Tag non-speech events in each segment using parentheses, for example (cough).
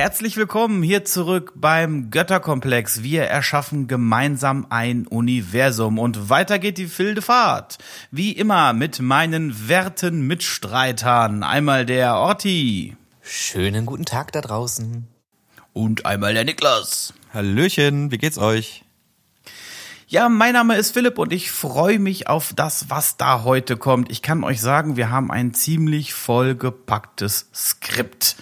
Herzlich willkommen hier zurück beim Götterkomplex. Wir erschaffen gemeinsam ein Universum und weiter geht die wilde Fahrt. Wie immer mit meinen werten Mitstreitern. Einmal der Orti. Schönen guten Tag da draußen. Und einmal der Niklas. Hallöchen, wie geht's euch? Ja, mein Name ist Philipp und ich freue mich auf das, was da heute kommt. Ich kann euch sagen, wir haben ein ziemlich vollgepacktes Skript.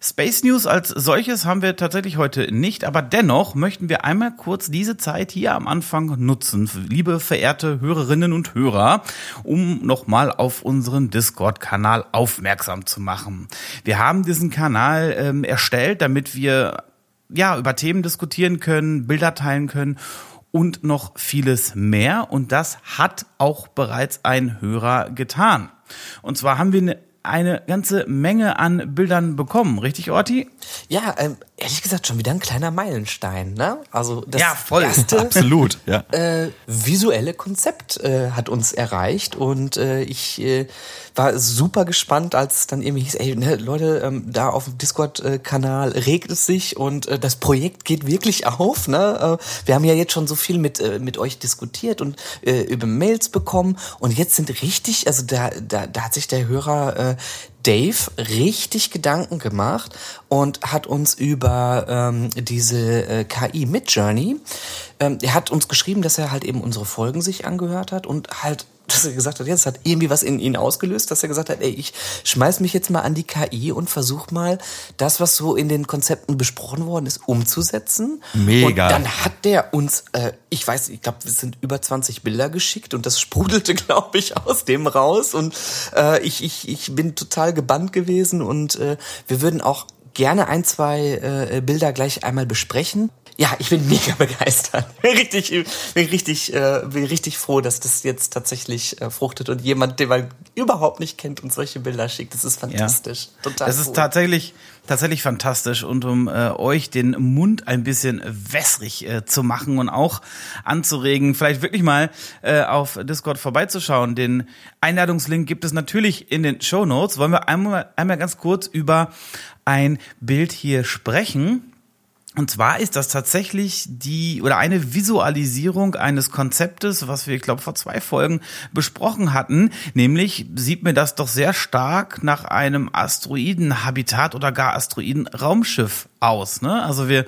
Space News als solches haben wir tatsächlich heute nicht, aber dennoch möchten wir einmal kurz diese Zeit hier am Anfang nutzen, liebe verehrte Hörerinnen und Hörer, um nochmal auf unseren Discord-Kanal aufmerksam zu machen. Wir haben diesen Kanal ähm, erstellt, damit wir ja über Themen diskutieren können, Bilder teilen können und noch vieles mehr. Und das hat auch bereits ein Hörer getan. Und zwar haben wir eine eine ganze Menge an Bildern bekommen, richtig, Orti? Ja, ähm, ehrlich gesagt schon wieder ein kleiner Meilenstein, ne? Also das ja, voll. erste (laughs) Absolut, ja. äh, visuelle Konzept äh, hat uns erreicht und äh, ich äh, war super gespannt, als dann irgendwie hieß, ey, ne, Leute, ähm, da auf dem Discord-Kanal regt es sich und äh, das Projekt geht wirklich auf, ne? Äh, wir haben ja jetzt schon so viel mit äh, mit euch diskutiert und äh, über Mails bekommen und jetzt sind richtig, also da da, da hat sich der Hörer äh, Dave richtig Gedanken gemacht und hat uns über ähm, diese äh, KI Midjourney, ähm, er hat uns geschrieben, dass er halt eben unsere Folgen sich angehört hat und halt dass er gesagt hat, ja, das hat irgendwie was in ihn ausgelöst, dass er gesagt hat, ey, ich schmeiß mich jetzt mal an die KI und versuch mal das, was so in den Konzepten besprochen worden ist, umzusetzen. Mega. Und dann hat der uns, äh, ich weiß, ich glaube, es sind über 20 Bilder geschickt und das sprudelte, (laughs) glaube ich, aus dem raus und äh, ich, ich, ich bin total gebannt gewesen und äh, wir würden auch gerne ein, zwei äh, Bilder gleich einmal besprechen. Ja, ich bin (laughs) mega begeistert. Bin richtig, bin richtig, äh, bin richtig froh, dass das jetzt tatsächlich äh, fruchtet und jemand, den man überhaupt nicht kennt, uns solche Bilder schickt. Das ist fantastisch. Ja. Total. Das cool. ist tatsächlich, tatsächlich fantastisch und um äh, euch den Mund ein bisschen wässrig äh, zu machen und auch anzuregen, vielleicht wirklich mal äh, auf Discord vorbeizuschauen. Den Einladungslink gibt es natürlich in den Show Notes. Wollen wir einmal, einmal ganz kurz über ein Bild hier sprechen. Und zwar ist das tatsächlich die oder eine Visualisierung eines Konzeptes, was wir, ich glaube, vor zwei Folgen besprochen hatten. Nämlich sieht mir das doch sehr stark nach einem Asteroidenhabitat oder gar Asteroidenraumschiff aus. Ne? Also wir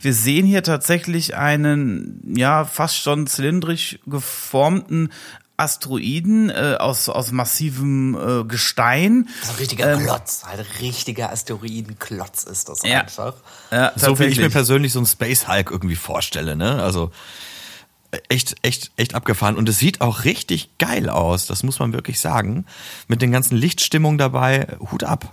wir sehen hier tatsächlich einen ja fast schon zylindrisch geformten Asteroiden äh, aus, aus massivem äh, Gestein. So ein richtiger ähm, Klotz, ein richtiger Asteroidenklotz ist das ja, einfach. Ja, so wie ich mir persönlich so einen Space Hulk irgendwie vorstelle, ne? Also echt, echt, echt abgefahren. Und es sieht auch richtig geil aus, das muss man wirklich sagen. Mit den ganzen Lichtstimmungen dabei, Hut ab.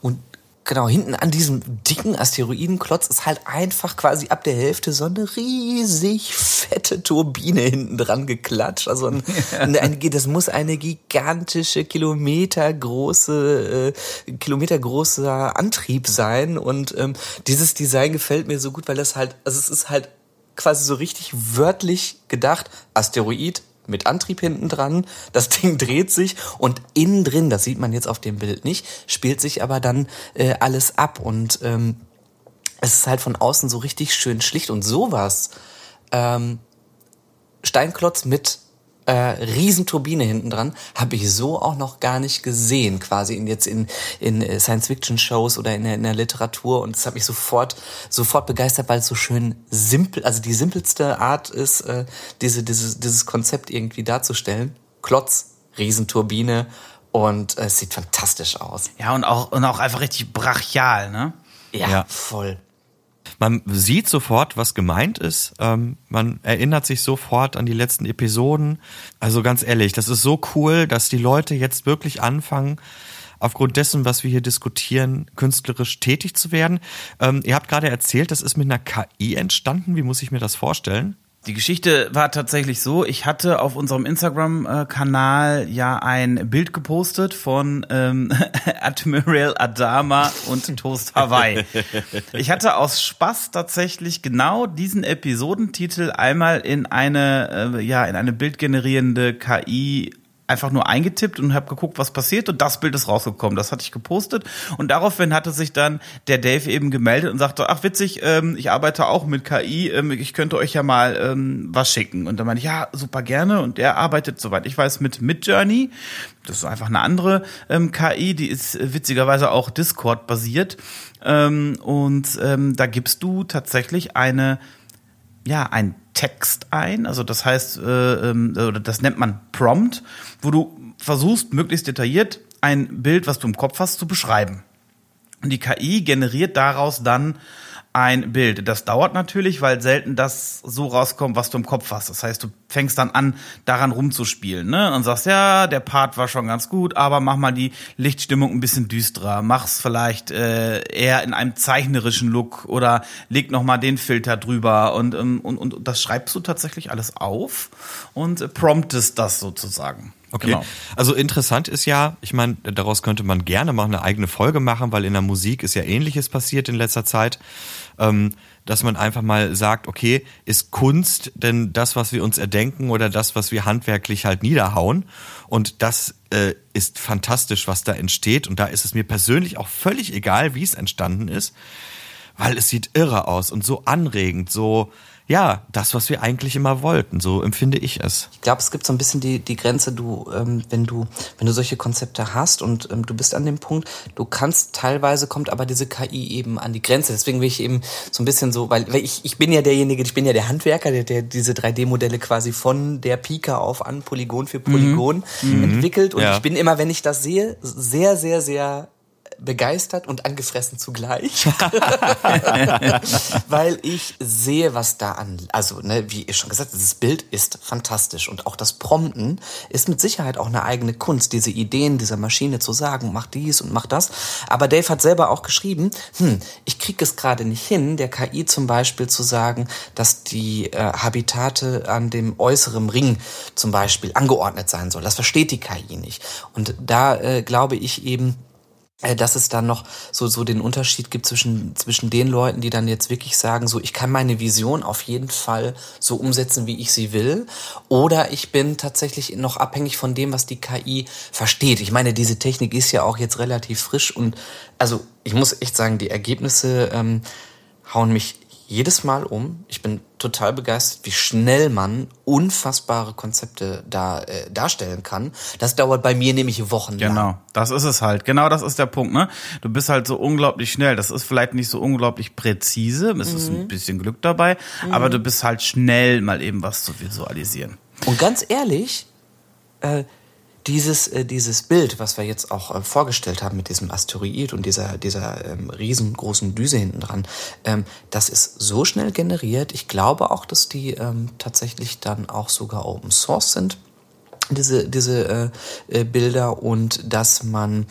Und genau, hinten an diesem dicken Asteroidenklotz ist halt einfach quasi ab der Hälfte so eine riesig fette Turbine hinten dran geklatscht. Also ein, eine, das muss eine gigantische, kilometergroße, äh, kilometergroßer Antrieb sein. Und ähm, dieses Design gefällt mir so gut, weil das halt, also es ist halt quasi so richtig wörtlich gedacht, Asteroid, mit Antrieb hinten dran. Das (laughs) Ding dreht sich und innen drin, das sieht man jetzt auf dem Bild nicht, spielt sich aber dann äh, alles ab und ähm, es ist halt von außen so richtig schön schlicht und sowas. Ähm, Steinklotz mit äh, Riesenturbine hinten dran, habe ich so auch noch gar nicht gesehen, quasi in jetzt in, in äh, Science-Fiction-Shows oder in der, in der Literatur. Und das hat mich sofort, sofort begeistert, weil es so schön simpel, also die simpelste Art ist, äh, diese, dieses, dieses Konzept irgendwie darzustellen. Klotz, Riesenturbine und äh, es sieht fantastisch aus. Ja, und auch, und auch einfach richtig brachial, ne? Ja, Ja. voll. Man sieht sofort, was gemeint ist. Ähm, man erinnert sich sofort an die letzten Episoden. Also ganz ehrlich, das ist so cool, dass die Leute jetzt wirklich anfangen, aufgrund dessen, was wir hier diskutieren, künstlerisch tätig zu werden. Ähm, ihr habt gerade erzählt, das ist mit einer KI entstanden. Wie muss ich mir das vorstellen? Die Geschichte war tatsächlich so, ich hatte auf unserem Instagram-Kanal ja ein Bild gepostet von ähm, (laughs) Admiral Adama und Toast Hawaii. Ich hatte aus Spaß tatsächlich genau diesen Episodentitel einmal in eine, äh, ja, in eine bildgenerierende KI einfach nur eingetippt und habe geguckt, was passiert und das Bild ist rausgekommen. Das hatte ich gepostet und daraufhin hatte sich dann der Dave eben gemeldet und sagte, ach witzig, ähm, ich arbeite auch mit KI, ähm, ich könnte euch ja mal ähm, was schicken. Und dann meinte ich, ja, super gerne und der arbeitet, soweit ich weiß, mit Midjourney. Das ist einfach eine andere ähm, KI, die ist witzigerweise auch Discord basiert ähm, und ähm, da gibst du tatsächlich eine ja, ein Text ein. Also das heißt, äh, äh, das nennt man Prompt, wo du versuchst, möglichst detailliert ein Bild, was du im Kopf hast, zu beschreiben. Und die KI generiert daraus dann ein Bild. Das dauert natürlich, weil selten das so rauskommt, was du im Kopf hast. Das heißt, du fängst dann an, daran rumzuspielen, ne? Und sagst, ja, der Part war schon ganz gut, aber mach mal die Lichtstimmung ein bisschen düsterer. Mach's vielleicht äh, eher in einem zeichnerischen Look oder leg noch mal den Filter drüber und, ähm, und, und das schreibst du tatsächlich alles auf und promptest das sozusagen. Okay. Genau. Also interessant ist ja, ich meine, daraus könnte man gerne mal eine eigene Folge machen, weil in der Musik ist ja ähnliches passiert in letzter Zeit ähm, dass man einfach mal sagt, okay, ist Kunst denn das, was wir uns erdenken oder das, was wir handwerklich halt niederhauen? Und das äh, ist fantastisch, was da entsteht. Und da ist es mir persönlich auch völlig egal, wie es entstanden ist, weil es sieht irre aus und so anregend, so ja, das, was wir eigentlich immer wollten. So empfinde ich es. Ich glaube, es gibt so ein bisschen die, die Grenze, du, ähm, wenn du, wenn du solche Konzepte hast und ähm, du bist an dem Punkt, du kannst teilweise kommt aber diese KI eben an die Grenze. Deswegen will ich eben so ein bisschen so, weil, weil ich, ich bin ja derjenige, ich bin ja der Handwerker, der, der diese 3D-Modelle quasi von der Pika auf an, Polygon für Polygon mhm. entwickelt. Und ja. ich bin immer, wenn ich das sehe, sehr, sehr, sehr begeistert und angefressen zugleich, (laughs) weil ich sehe, was da an, also ne, wie schon gesagt, dieses Bild ist fantastisch und auch das Prompten ist mit Sicherheit auch eine eigene Kunst, diese Ideen dieser Maschine zu sagen, mach dies und mach das. Aber Dave hat selber auch geschrieben, hm, ich kriege es gerade nicht hin, der KI zum Beispiel zu sagen, dass die äh, Habitate an dem äußeren Ring zum Beispiel angeordnet sein soll. Das versteht die KI nicht. Und da äh, glaube ich eben, dass es dann noch so so den Unterschied gibt zwischen zwischen den Leuten, die dann jetzt wirklich sagen, so ich kann meine Vision auf jeden Fall so umsetzen, wie ich sie will, oder ich bin tatsächlich noch abhängig von dem, was die KI versteht. Ich meine, diese Technik ist ja auch jetzt relativ frisch und also ich muss echt sagen, die Ergebnisse ähm, hauen mich jedes Mal um. Ich bin total begeistert, wie schnell man unfassbare Konzepte da äh, darstellen kann. Das dauert bei mir nämlich Wochen. Genau, das ist es halt. Genau, das ist der Punkt. Ne, du bist halt so unglaublich schnell. Das ist vielleicht nicht so unglaublich präzise. Es mhm. ist ein mhm. bisschen Glück dabei, mhm. aber du bist halt schnell, mal eben was zu visualisieren. Und ganz ehrlich, äh, dieses, äh, dieses Bild, was wir jetzt auch äh, vorgestellt haben mit diesem Asteroid und dieser, dieser ähm, riesengroßen Düse hinten dran, ähm, das ist so schnell generiert. Ich glaube auch, dass die ähm, tatsächlich dann auch sogar Open Source sind diese diese äh, äh, Bilder und dass man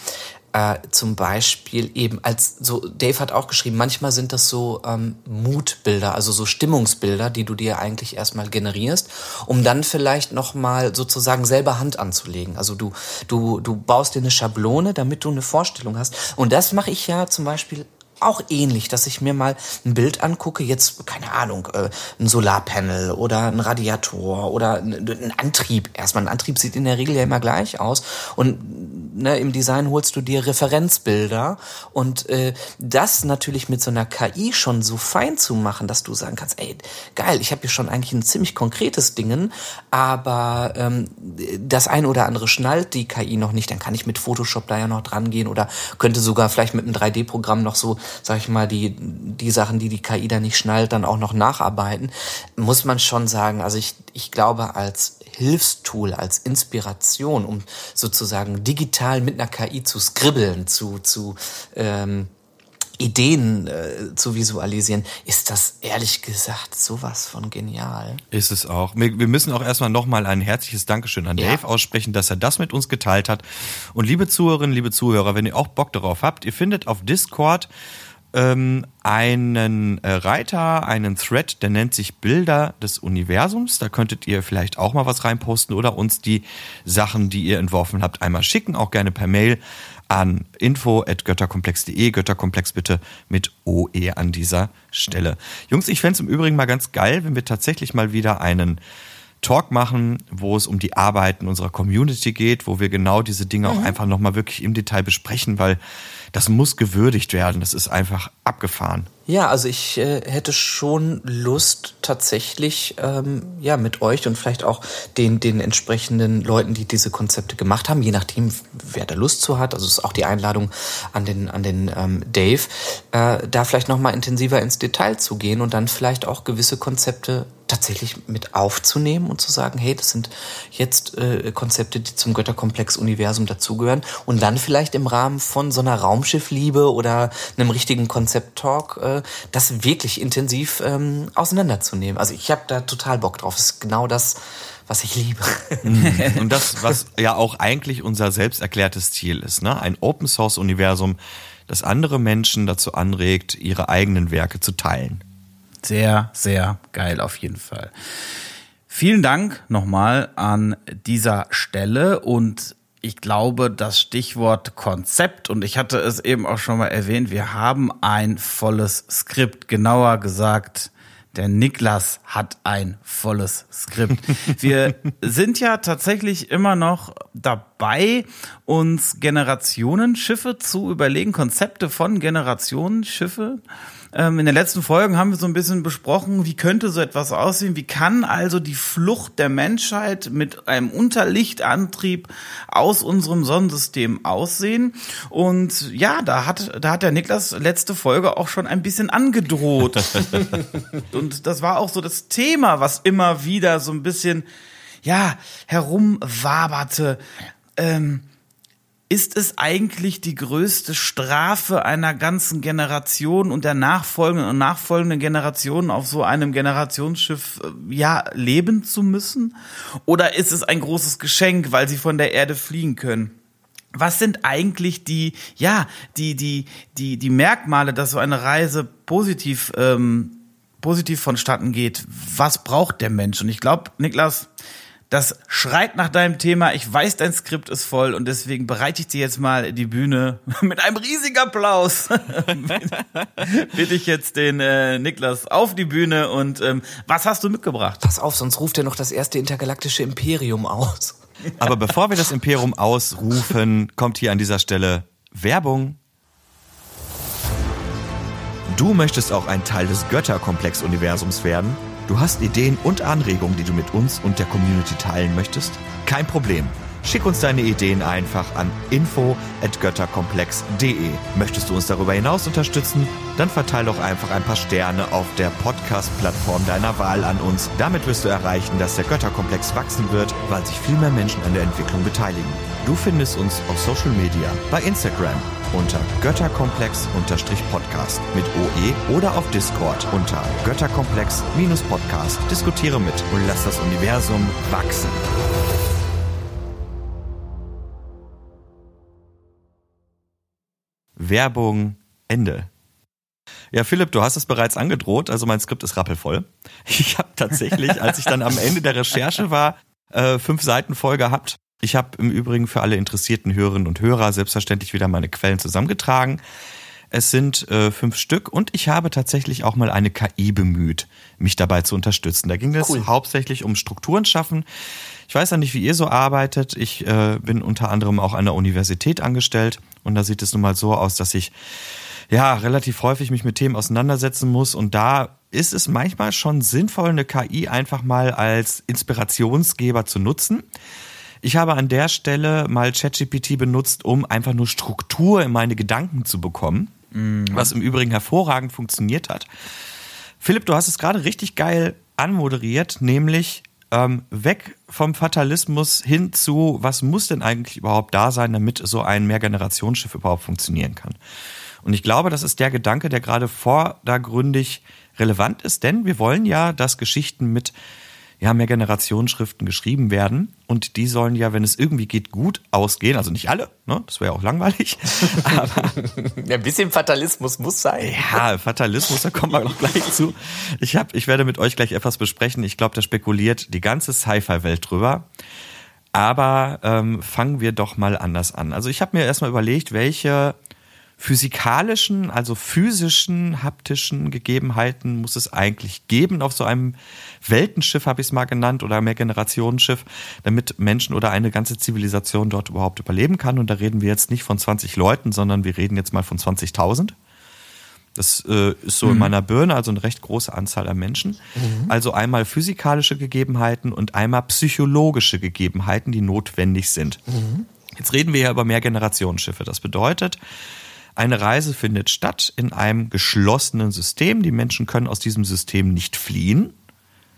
äh, zum Beispiel eben als so Dave hat auch geschrieben, manchmal sind das so ähm, Mutbilder, also so Stimmungsbilder, die du dir eigentlich erstmal generierst, um dann vielleicht noch mal sozusagen selber Hand anzulegen. Also du du du baust dir eine Schablone, damit du eine Vorstellung hast. Und das mache ich ja zum Beispiel auch ähnlich, dass ich mir mal ein Bild angucke, jetzt, keine Ahnung, äh, ein Solarpanel oder ein Radiator oder ein Antrieb. Erstmal ein Antrieb sieht in der Regel ja immer gleich aus. Und ne, im Design holst du dir Referenzbilder. Und äh, das natürlich mit so einer KI schon so fein zu machen, dass du sagen kannst, ey, geil, ich habe hier schon eigentlich ein ziemlich konkretes Dingen, aber ähm, das ein oder andere schnallt die KI noch nicht, dann kann ich mit Photoshop da ja noch dran gehen oder könnte sogar vielleicht mit einem 3D-Programm noch so sag ich mal, die, die Sachen, die die KI da nicht schnallt, dann auch noch nacharbeiten, muss man schon sagen, also ich, ich glaube, als Hilfstool, als Inspiration, um sozusagen digital mit einer KI zu skribbeln, zu, zu ähm, Ideen äh, zu visualisieren, ist das ehrlich gesagt sowas von genial. Ist es auch. Wir, wir müssen auch erstmal nochmal ein herzliches Dankeschön an ja. Dave aussprechen, dass er das mit uns geteilt hat. Und liebe Zuhörerinnen, liebe Zuhörer, wenn ihr auch Bock darauf habt, ihr findet auf Discord ähm, einen äh, Reiter, einen Thread, der nennt sich Bilder des Universums. Da könntet ihr vielleicht auch mal was reinposten oder uns die Sachen, die ihr entworfen habt, einmal schicken, auch gerne per Mail an info.götterkomplex.de. Götterkomplex bitte mit OE an dieser Stelle. Jungs, ich fände es im Übrigen mal ganz geil, wenn wir tatsächlich mal wieder einen Talk machen, wo es um die Arbeiten unserer Community geht, wo wir genau diese Dinge auch einfach nochmal wirklich im Detail besprechen, weil das muss gewürdigt werden. Das ist einfach abgefahren. Ja, also ich äh, hätte schon Lust tatsächlich ähm, ja mit euch und vielleicht auch den den entsprechenden Leuten, die diese Konzepte gemacht haben, je nachdem wer da Lust zu hat. Also ist auch die Einladung an den an den ähm, Dave, äh, da vielleicht noch mal intensiver ins Detail zu gehen und dann vielleicht auch gewisse Konzepte tatsächlich mit aufzunehmen und zu sagen, hey, das sind jetzt äh, Konzepte, die zum Götterkomplex-Universum dazugehören und dann vielleicht im Rahmen von so einer Raumschiffliebe oder einem richtigen Konzept-Talk äh, das wirklich intensiv ähm, auseinanderzunehmen. Also ich habe da total Bock drauf. Das ist genau das, was ich liebe. (laughs) Und das, was ja auch eigentlich unser selbst erklärtes Ziel ist, ne? Ein Open Source Universum, das andere Menschen dazu anregt, ihre eigenen Werke zu teilen. Sehr, sehr geil auf jeden Fall. Vielen Dank nochmal an dieser Stelle und ich glaube, das Stichwort Konzept, und ich hatte es eben auch schon mal erwähnt, wir haben ein volles Skript, genauer gesagt, der Niklas hat ein volles Skript. (laughs) Wir sind ja tatsächlich immer noch dabei, uns Generationenschiffe zu überlegen, Konzepte von Generationenschiffe in den letzten Folgen haben wir so ein bisschen besprochen, wie könnte so etwas aussehen? Wie kann also die Flucht der Menschheit mit einem Unterlichtantrieb aus unserem Sonnensystem aussehen? Und ja, da hat, da hat der Niklas letzte Folge auch schon ein bisschen angedroht. (laughs) Und das war auch so das Thema, was immer wieder so ein bisschen, ja, herumwaberte. Ähm, ist es eigentlich die größte Strafe einer ganzen Generation und der nachfolgenden und nachfolgenden Generationen auf so einem Generationsschiff äh, ja leben zu müssen? Oder ist es ein großes Geschenk, weil sie von der Erde fliegen können? Was sind eigentlich die, ja, die, die, die, die Merkmale, dass so eine Reise positiv, ähm, positiv vonstatten geht? Was braucht der Mensch? Und ich glaube, Niklas, das schreit nach deinem Thema. Ich weiß, dein Skript ist voll und deswegen bereite ich dir jetzt mal die Bühne (laughs) mit einem riesigen Applaus. (laughs) Bitte ich jetzt den äh, Niklas auf die Bühne und ähm, was hast du mitgebracht? Pass auf, sonst ruft er noch das erste intergalaktische Imperium aus. (laughs) Aber bevor wir das Imperium ausrufen, kommt hier an dieser Stelle Werbung. Du möchtest auch ein Teil des Götterkomplex-Universums werden? Du hast Ideen und Anregungen, die du mit uns und der Community teilen möchtest? Kein Problem. Schick uns deine Ideen einfach an info@götterkomplex.de. Möchtest du uns darüber hinaus unterstützen? Dann verteile doch einfach ein paar Sterne auf der Podcast-Plattform deiner Wahl an uns. Damit wirst du erreichen, dass der Götterkomplex wachsen wird, weil sich viel mehr Menschen an der Entwicklung beteiligen. Du findest uns auf Social Media, bei Instagram unter Götterkomplex-Podcast mit OE oder auf Discord unter Götterkomplex-Podcast. Diskutiere mit und lass das Universum wachsen. Werbung Ende. Ja, Philipp, du hast es bereits angedroht, also mein Skript ist rappelvoll. Ich habe tatsächlich, als ich dann am Ende der Recherche war, äh, fünf Seiten voll gehabt. Ich habe im Übrigen für alle interessierten Hörerinnen und Hörer selbstverständlich wieder meine Quellen zusammengetragen. Es sind äh, fünf Stück und ich habe tatsächlich auch mal eine KI bemüht, mich dabei zu unterstützen. Da ging es Cool. hauptsächlich um Strukturen schaffen. Ich weiß ja nicht, wie ihr so arbeitet. Ich äh, bin unter anderem auch an der Universität angestellt und da sieht es nun mal so aus, dass ich ja relativ häufig mich mit Themen auseinandersetzen muss und da ist es manchmal schon sinnvoll, eine KI einfach mal als Inspirationsgeber zu nutzen. Ich habe an der Stelle mal ChatGPT benutzt, um einfach nur Struktur in meine Gedanken zu bekommen, was im Übrigen hervorragend funktioniert hat. Philipp, du hast es gerade richtig geil anmoderiert, nämlich ähm, weg vom Fatalismus hin zu, was muss denn eigentlich überhaupt da sein, damit so ein Mehrgenerationsschiff überhaupt funktionieren kann. Und ich glaube, das ist der Gedanke, der gerade vordergründig relevant ist, denn wir wollen ja, dass Geschichten mit ja, Mehrgenerationsschriften geschrieben werden und die sollen ja, wenn es irgendwie geht, gut ausgehen. Also nicht alle, ne? das wäre ja auch langweilig. (laughs) Aber ein bisschen Fatalismus muss sein. ja, Fatalismus, da kommen wir noch gleich zu. Ich, hab, ich werde mit euch gleich etwas besprechen. Ich glaube, da spekuliert die ganze Sci-Fi-Welt drüber. Aber ähm, fangen wir doch mal anders an. Also ich habe mir erstmal überlegt, welche physikalischen, also physischen, haptischen Gegebenheiten muss es eigentlich geben auf so einem Weltenschiff, habe ich es mal genannt, oder Mehrgenerationenschiff, damit Menschen oder eine ganze Zivilisation dort überhaupt überleben kann. Und da reden wir jetzt nicht von 20 Leuten, sondern wir reden jetzt mal von 20.000. Das äh, ist so mhm. in meiner Birne, also eine recht große Anzahl an Menschen. Mhm. Also einmal physikalische Gegebenheiten und einmal psychologische Gegebenheiten, die notwendig sind. Mhm. Jetzt reden wir ja über Mehrgenerationenschiffe. Das bedeutet, eine Reise findet statt in einem geschlossenen System. Die Menschen können aus diesem System nicht fliehen.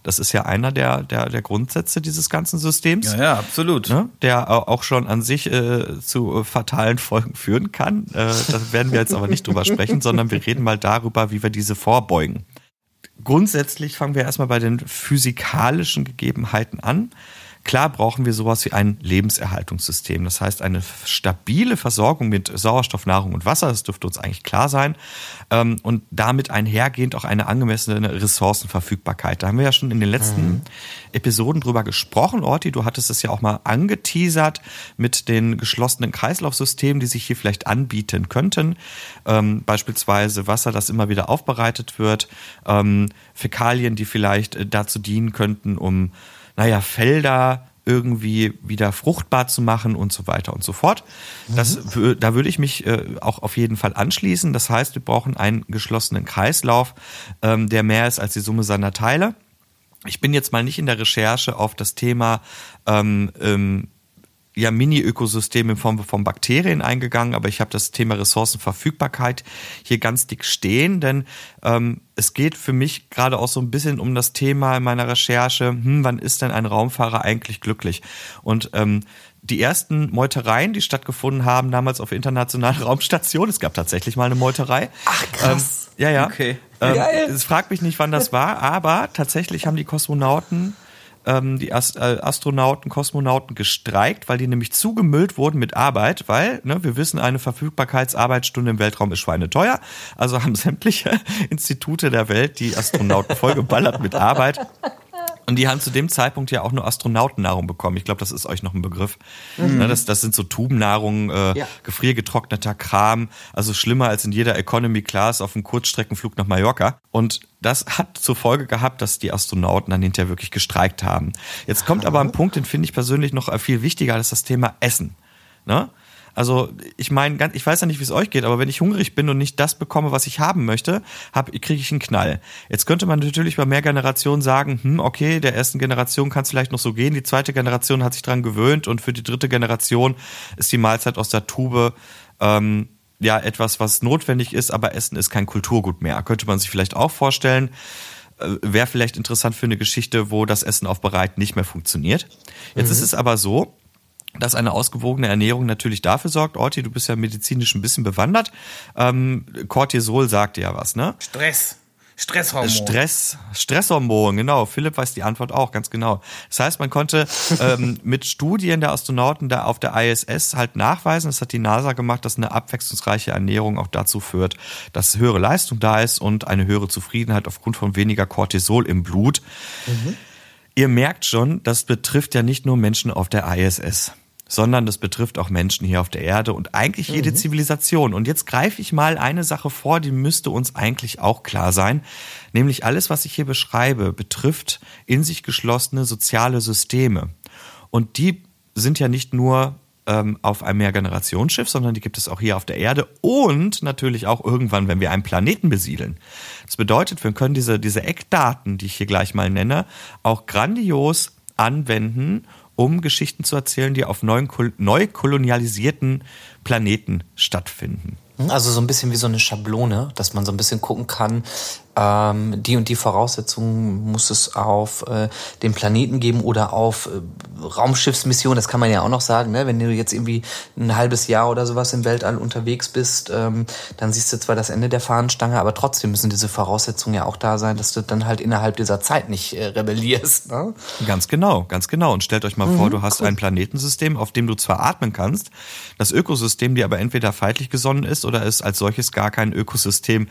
Das ist ja einer der, der, der Grundsätze dieses ganzen Systems. Ja, ja, absolut. Ne? Der auch schon an sich äh, zu fatalen Folgen führen kann. Äh, da werden wir jetzt aber nicht drüber sprechen, sondern wir reden mal darüber, wie wir diese vorbeugen. Grundsätzlich fangen wir erstmal bei den physikalischen Gegebenheiten an. Klar brauchen wir sowas wie ein Lebenserhaltungssystem. Das heißt, eine stabile Versorgung mit Sauerstoff, Nahrung und Wasser, das dürfte uns eigentlich klar sein. Ähm, und damit einhergehend auch eine angemessene Ressourcenverfügbarkeit. Da haben wir ja schon in den letzten mhm. Episoden drüber gesprochen. Orti, du hattest es ja auch mal angeteasert mit den geschlossenen Kreislaufsystemen, die sich hier vielleicht anbieten könnten. Ähm, beispielsweise Wasser, das immer wieder aufbereitet wird. Ähm, Fäkalien, die vielleicht äh, dazu dienen könnten, um naja, Felder irgendwie wieder fruchtbar zu machen und so weiter und so fort. Das, mhm. da würde ich mich äh, auch auf jeden Fall anschließen. Das heißt, wir brauchen einen geschlossenen Kreislauf, ähm, der mehr ist als die Summe seiner Teile. Ich bin jetzt mal nicht in der Recherche auf das Thema ähm, ähm, ja Mini-Ökosystem in Form von Bakterien eingegangen, aber ich habe das Thema Ressourcenverfügbarkeit hier ganz dick stehen, denn ähm, es geht für mich gerade auch so ein bisschen um das Thema in meiner Recherche, hm, wann ist denn ein Raumfahrer eigentlich glücklich? Und ähm, die ersten Meutereien, die stattgefunden haben, damals auf internationalen (laughs) Raumstationen, es gab tatsächlich mal eine Meuterei. Ach krass. Ähm, ja, ja. Okay. Ähm, es fragt mich nicht, wann das war, aber tatsächlich haben die Kosmonauten ähm, die Ast äh, Astronauten, Kosmonauten gestreikt, weil die nämlich zugemüllt wurden mit Arbeit, weil ne, wir wissen, eine Verfügbarkeitsarbeitsstunde im Weltraum ist schweineteuer. Also haben (laughs) sämtliche Institute der Welt die Astronauten vollgeballert mit Arbeit. Und die haben zu dem Zeitpunkt ja auch nur Astronautennahrung bekommen. Ich glaube, das ist euch noch ein Begriff. Mhm. Ne, das, das sind so Tubennahrung, äh, ja. gefriergetrockneter Kram, also schlimmer als in jeder Economy Class auf einem Kurzstreckenflug nach Mallorca. Und das hat zur Folge gehabt, dass die Astronauten dann hinterher wirklich gestreikt haben. Jetzt kommt aber ein Punkt, den finde ich persönlich noch viel wichtiger, das ist das Thema Essen. Ne? Also ich meine, ich weiß ja nicht, wie es euch geht, aber wenn ich hungrig bin und nicht das bekomme, was ich haben möchte, kriege ich einen Knall. Jetzt könnte man natürlich bei mehr Generationen sagen, hm, okay, der ersten Generation kann es vielleicht noch so gehen, die zweite Generation hat sich dran gewöhnt und für die dritte Generation ist die Mahlzeit aus der Tube ähm, ja etwas, was notwendig ist, aber Essen ist kein Kulturgut mehr. Könnte man sich vielleicht auch vorstellen äh, wäre vielleicht interessant für eine Geschichte, wo das Essen auf Bereit nicht mehr funktioniert. Jetzt mhm. ist es aber so, dass eine ausgewogene Ernährung natürlich dafür sorgt. Orti, du bist ja medizinisch ein bisschen bewandert. Ähm, Cortisol sagt dir ja was, ne? Stress. Stresshormon. Stress, Stresshormon, genau. Philipp weiß die Antwort auch, ganz genau. Das heißt, man konnte ähm, (laughs) mit Studien der Astronauten da auf der ISS halt nachweisen, das hat die NASA gemacht, dass eine abwechslungsreiche Ernährung auch dazu führt, dass höhere Leistung da ist und eine höhere Zufriedenheit aufgrund von weniger Cortisol im Blut. Mhm. Ihr merkt schon, das betrifft ja nicht nur Menschen auf der ISS sondern das betrifft auch Menschen hier auf der Erde und eigentlich jede mhm. Zivilisation. Und jetzt greife ich mal eine Sache vor, die müsste uns eigentlich auch klar sein, nämlich alles, was ich hier beschreibe, betrifft in sich geschlossene soziale Systeme. Und die sind ja nicht nur ähm, auf einem Mehrgenerationsschiff, sondern die gibt es auch hier auf der Erde und natürlich auch irgendwann, wenn wir einen Planeten besiedeln. Das bedeutet, wir können diese, diese Eckdaten, die ich hier gleich mal nenne, auch grandios anwenden, um Geschichten zu erzählen, die auf neuen, neu kolonialisierten Planeten stattfinden. Also so ein bisschen wie so eine Schablone, dass man so ein bisschen gucken kann, ähm, die und die Voraussetzungen muss es auf äh, dem Planeten geben oder auf äh, Raumschiffsmissionen. Das kann man ja auch noch sagen, ne? wenn du jetzt irgendwie ein halbes Jahr oder sowas im Weltall unterwegs bist, ähm, dann siehst du zwar das Ende der Fahnenstange, aber trotzdem müssen diese Voraussetzungen ja auch da sein, dass du dann halt innerhalb dieser Zeit nicht äh, rebellierst. Ne? Ganz genau, ganz genau. Und stellt euch mal mhm, vor, du hast cool. ein Planetensystem, auf dem du zwar atmen kannst, das Ökosystem dir aber entweder feindlich gesonnen ist oder es als solches gar kein Ökosystem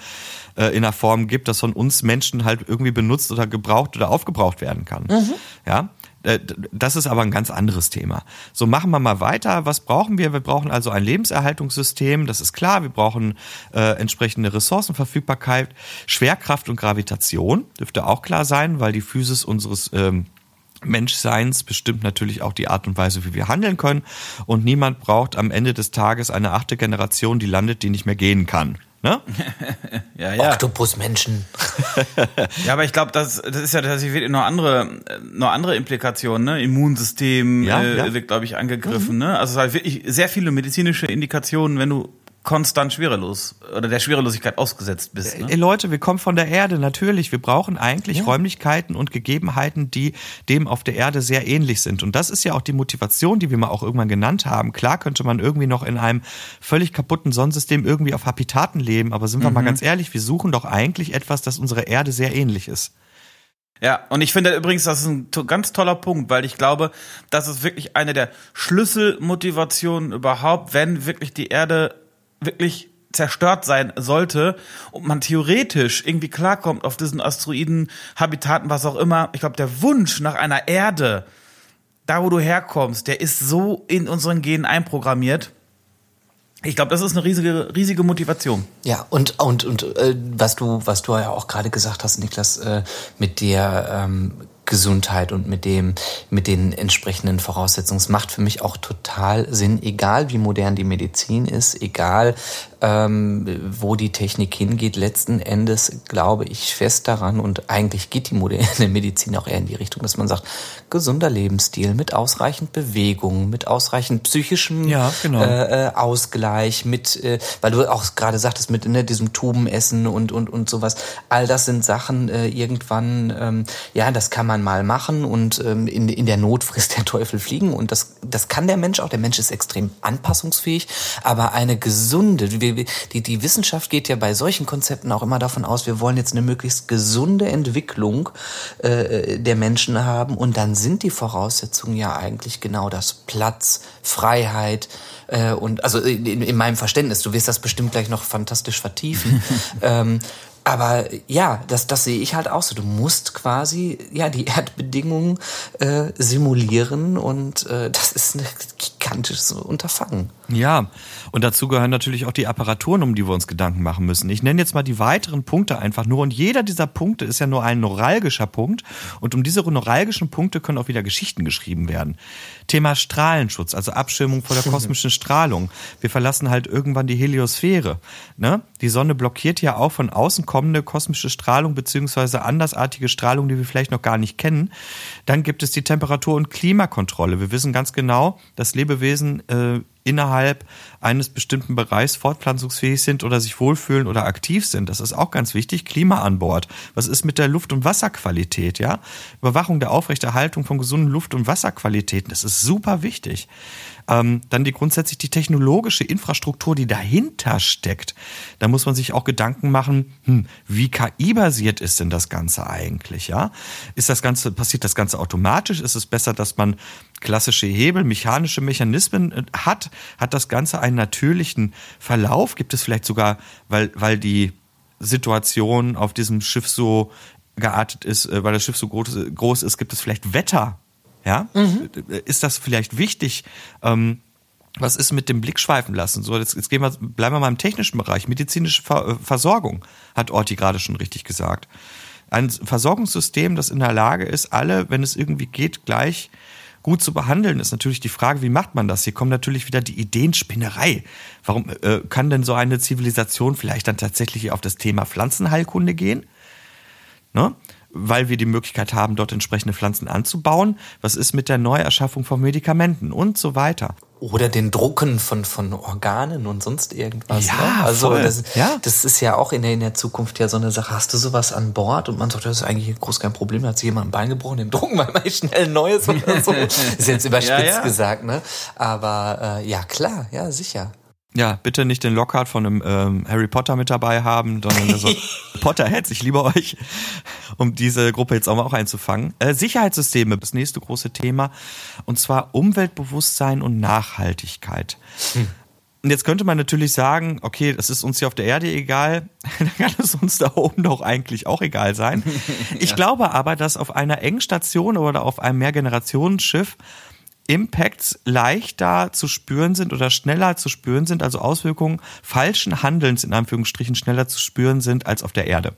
äh, in einer Form gibt, das von uns Menschen halt irgendwie benutzt oder gebraucht oder aufgebraucht werden kann. Mhm. Ja, Äh, das ist aber ein ganz anderes Thema. So, machen wir mal weiter. Was brauchen wir? Wir brauchen also ein Lebenserhaltungssystem, das ist klar. Wir brauchen äh, entsprechende Ressourcenverfügbarkeit, Schwerkraft und Gravitation, dürfte auch klar sein, weil die Physis unseres ähm, Menschseins bestimmt natürlich auch die Art und Weise, wie wir handeln können. Und niemand braucht am Ende des Tages eine achte Generation, die landet, die nicht mehr gehen kann. Ne? (laughs) ja, ja. Oktopusmenschen. (laughs) ja, aber ich glaube, das, das ist ja tatsächlich noch andere, noch andere Implikationen. Ne? Immunsystem ja, äh, ja. wird, glaube ich, angegriffen. Mhm. Ne? Also es halt wirklich sehr viele medizinische Indikationen, wenn du konstant schwerelos oder der Schwerelosigkeit ausgesetzt bist. Ne? Ey, Leute, wir kommen von der Erde, natürlich. Wir brauchen eigentlich ja. Räumlichkeiten und Gegebenheiten, die dem auf der Erde sehr ähnlich sind. Und das ist ja auch die Motivation, die wir mal auch irgendwann genannt haben. Klar könnte man irgendwie noch in einem völlig kaputten Sonnensystem irgendwie auf Habitaten leben, aber sind wir mhm. mal ganz ehrlich, wir suchen doch eigentlich etwas, das unserer Erde sehr ähnlich ist. Ja, und ich finde übrigens, das ist ein ganz toller Punkt, weil ich glaube, das ist wirklich eine der Schlüsselmotivationen überhaupt, wenn wirklich die Erde wirklich zerstört sein sollte und man theoretisch irgendwie klarkommt auf diesen Asteroiden, Habitaten, was auch immer. Ich glaube, der Wunsch nach einer Erde, da wo du herkommst, der ist so in unseren Genen einprogrammiert. Ich glaube, das ist eine riesige, riesige Motivation. Ja, und und und äh, was du was du ja auch gerade gesagt hast, Niklas, äh, mit der ähm, Gesundheit und mit dem, mit den entsprechenden Voraussetzungen. Es macht für mich auch total Sinn, egal wie modern die Medizin ist, egal ähm, wo die Technik hingeht. Letzten Endes glaube ich fest daran und eigentlich geht die moderne (laughs) Medizin auch eher in die Richtung, dass man sagt, gesunder Lebensstil mit ausreichend Bewegung, mit ausreichend psychischem ja, genau. äh, äh Ausgleich, mit, äh, weil du auch gerade sagtest, mit ne, diesem Tubenessen und, und, und sowas. All das sind Sachen äh, irgendwann, ähm, ja, das kann man mal machen und ähm, in, in der Not frisst (laughs) der Teufel fliegen und das, das kann der Mensch auch. Der Mensch ist extrem anpassungsfähig, aber eine gesunde, die, die Wissenschaft geht ja bei solchen Konzepten auch immer davon aus, wir wollen jetzt eine möglichst gesunde Entwicklung äh, der Menschen haben und dann sind die Voraussetzungen ja eigentlich genau das Platz, Freiheit äh, und also in, in meinem Verständnis, du wirst das bestimmt gleich noch fantastisch vertiefen. (laughs) ähm, aber ja, das, das sehe ich halt auch so. Du musst quasi ja die (laughs) Erdbedingungen äh, simulieren und äh, das ist ein gigantisches Unterfangen. Ja, und dazu gehören natürlich auch die Apparaturen, um die wir uns Gedanken machen müssen. Ich nenne jetzt mal die weiteren Punkte einfach nur. Und jeder dieser Punkte ist ja nur ein neuralgischer Punkt. Und um diese neuralgischen Punkte können auch wieder Geschichten geschrieben werden. Thema Strahlenschutz, also Abschirmung vor der kosmischen Strahlung. Wir verlassen halt irgendwann die Heliosphäre. Ne? Die Sonne blockiert ja auch von außen kommende kosmische Strahlung beziehungsweise andersartige Strahlung, die wir vielleicht noch gar nicht kennen. Dann gibt es die Temperatur- und Klimakontrolle. Wir wissen ganz genau, dass Lebewesen äh, innerhalb eines bestimmten Bereichs fortpflanzungsfähig sind oder sich wohlfühlen oder aktiv sind. Das ist auch ganz wichtig. Klima an Bord. Was ist mit der Luft- und Wasserqualität? Ja, Überwachung der Aufrechterhaltung von gesunden Luft- und Wasserqualitäten. Das ist super wichtig. Ähm, dann die grundsätzlich die technologische Infrastruktur, die dahinter steckt. Da muss man sich auch Gedanken machen, hm, wie KI-basiert ist denn das Ganze eigentlich? Ja, ist das Ganze passiert das Ganze automatisch? Ist es besser, dass man klassische Hebel, mechanische Mechanismen äh, hat? Hat das Ganze einen natürlichen Verlauf? Gibt es vielleicht sogar, weil weil die Situation auf diesem Schiff so geartet ist, äh, weil das Schiff so groß, ist, gibt es vielleicht Wetter, ja, mhm. ist das vielleicht wichtig? Ähm, was ist mit dem Blick schweifen lassen? So, jetzt, jetzt gehen wir, bleiben wir mal im technischen Bereich. Medizinische äh, Versorgung, hat Orti gerade schon richtig gesagt. Ein Versorgungssystem, das in der Lage ist, alle, wenn es irgendwie geht, gleich gut zu behandeln, ist natürlich die Frage, wie macht man das? Hier kommt natürlich wieder die Ideenspinnerei. Warum äh, kann denn so eine Zivilisation vielleicht dann tatsächlich auf das Thema Pflanzenheilkunde gehen? Ne? Weil wir die Möglichkeit haben, dort entsprechende Pflanzen anzubauen. Was ist mit der Neuerschaffung von Medikamenten und so weiter? Oder den Drucken von, von Organen und sonst irgendwas. Ja, ne? also voll. Das, ja. das ist ja auch in der, in der Zukunft ja so eine Sache. Hast du sowas an Bord? Und man sagt, das ist eigentlich groß kein Problem. Da hat sich jemand ein Bein gebrochen, dem drucken wir mal schnell ein neues oder so. (laughs) ist jetzt überspitzt ja, ja. gesagt, ne? Aber äh, ja, klar, ja, sicher. Ja, bitte nicht den Lockhart von einem ähm, Harry Potter mit dabei haben, sondern also (laughs) Potterheads, ich liebe euch, um diese Gruppe jetzt auch mal auch einzufangen. Äh, Sicherheitssysteme, das nächste große Thema, und zwar Umweltbewusstsein und Nachhaltigkeit. Hm. Und jetzt könnte man natürlich sagen, okay, das ist uns hier auf der Erde egal, (laughs) dann kann es uns da oben doch eigentlich auch egal sein. (laughs) Ich ja. glaube aber, dass auf einer Engstation oder auf einem Mehrgenerationenschiff Impacts leichter zu spüren sind oder schneller zu spüren sind, also Auswirkungen falschen Handelns in Anführungsstrichen schneller zu spüren sind als auf der Erde.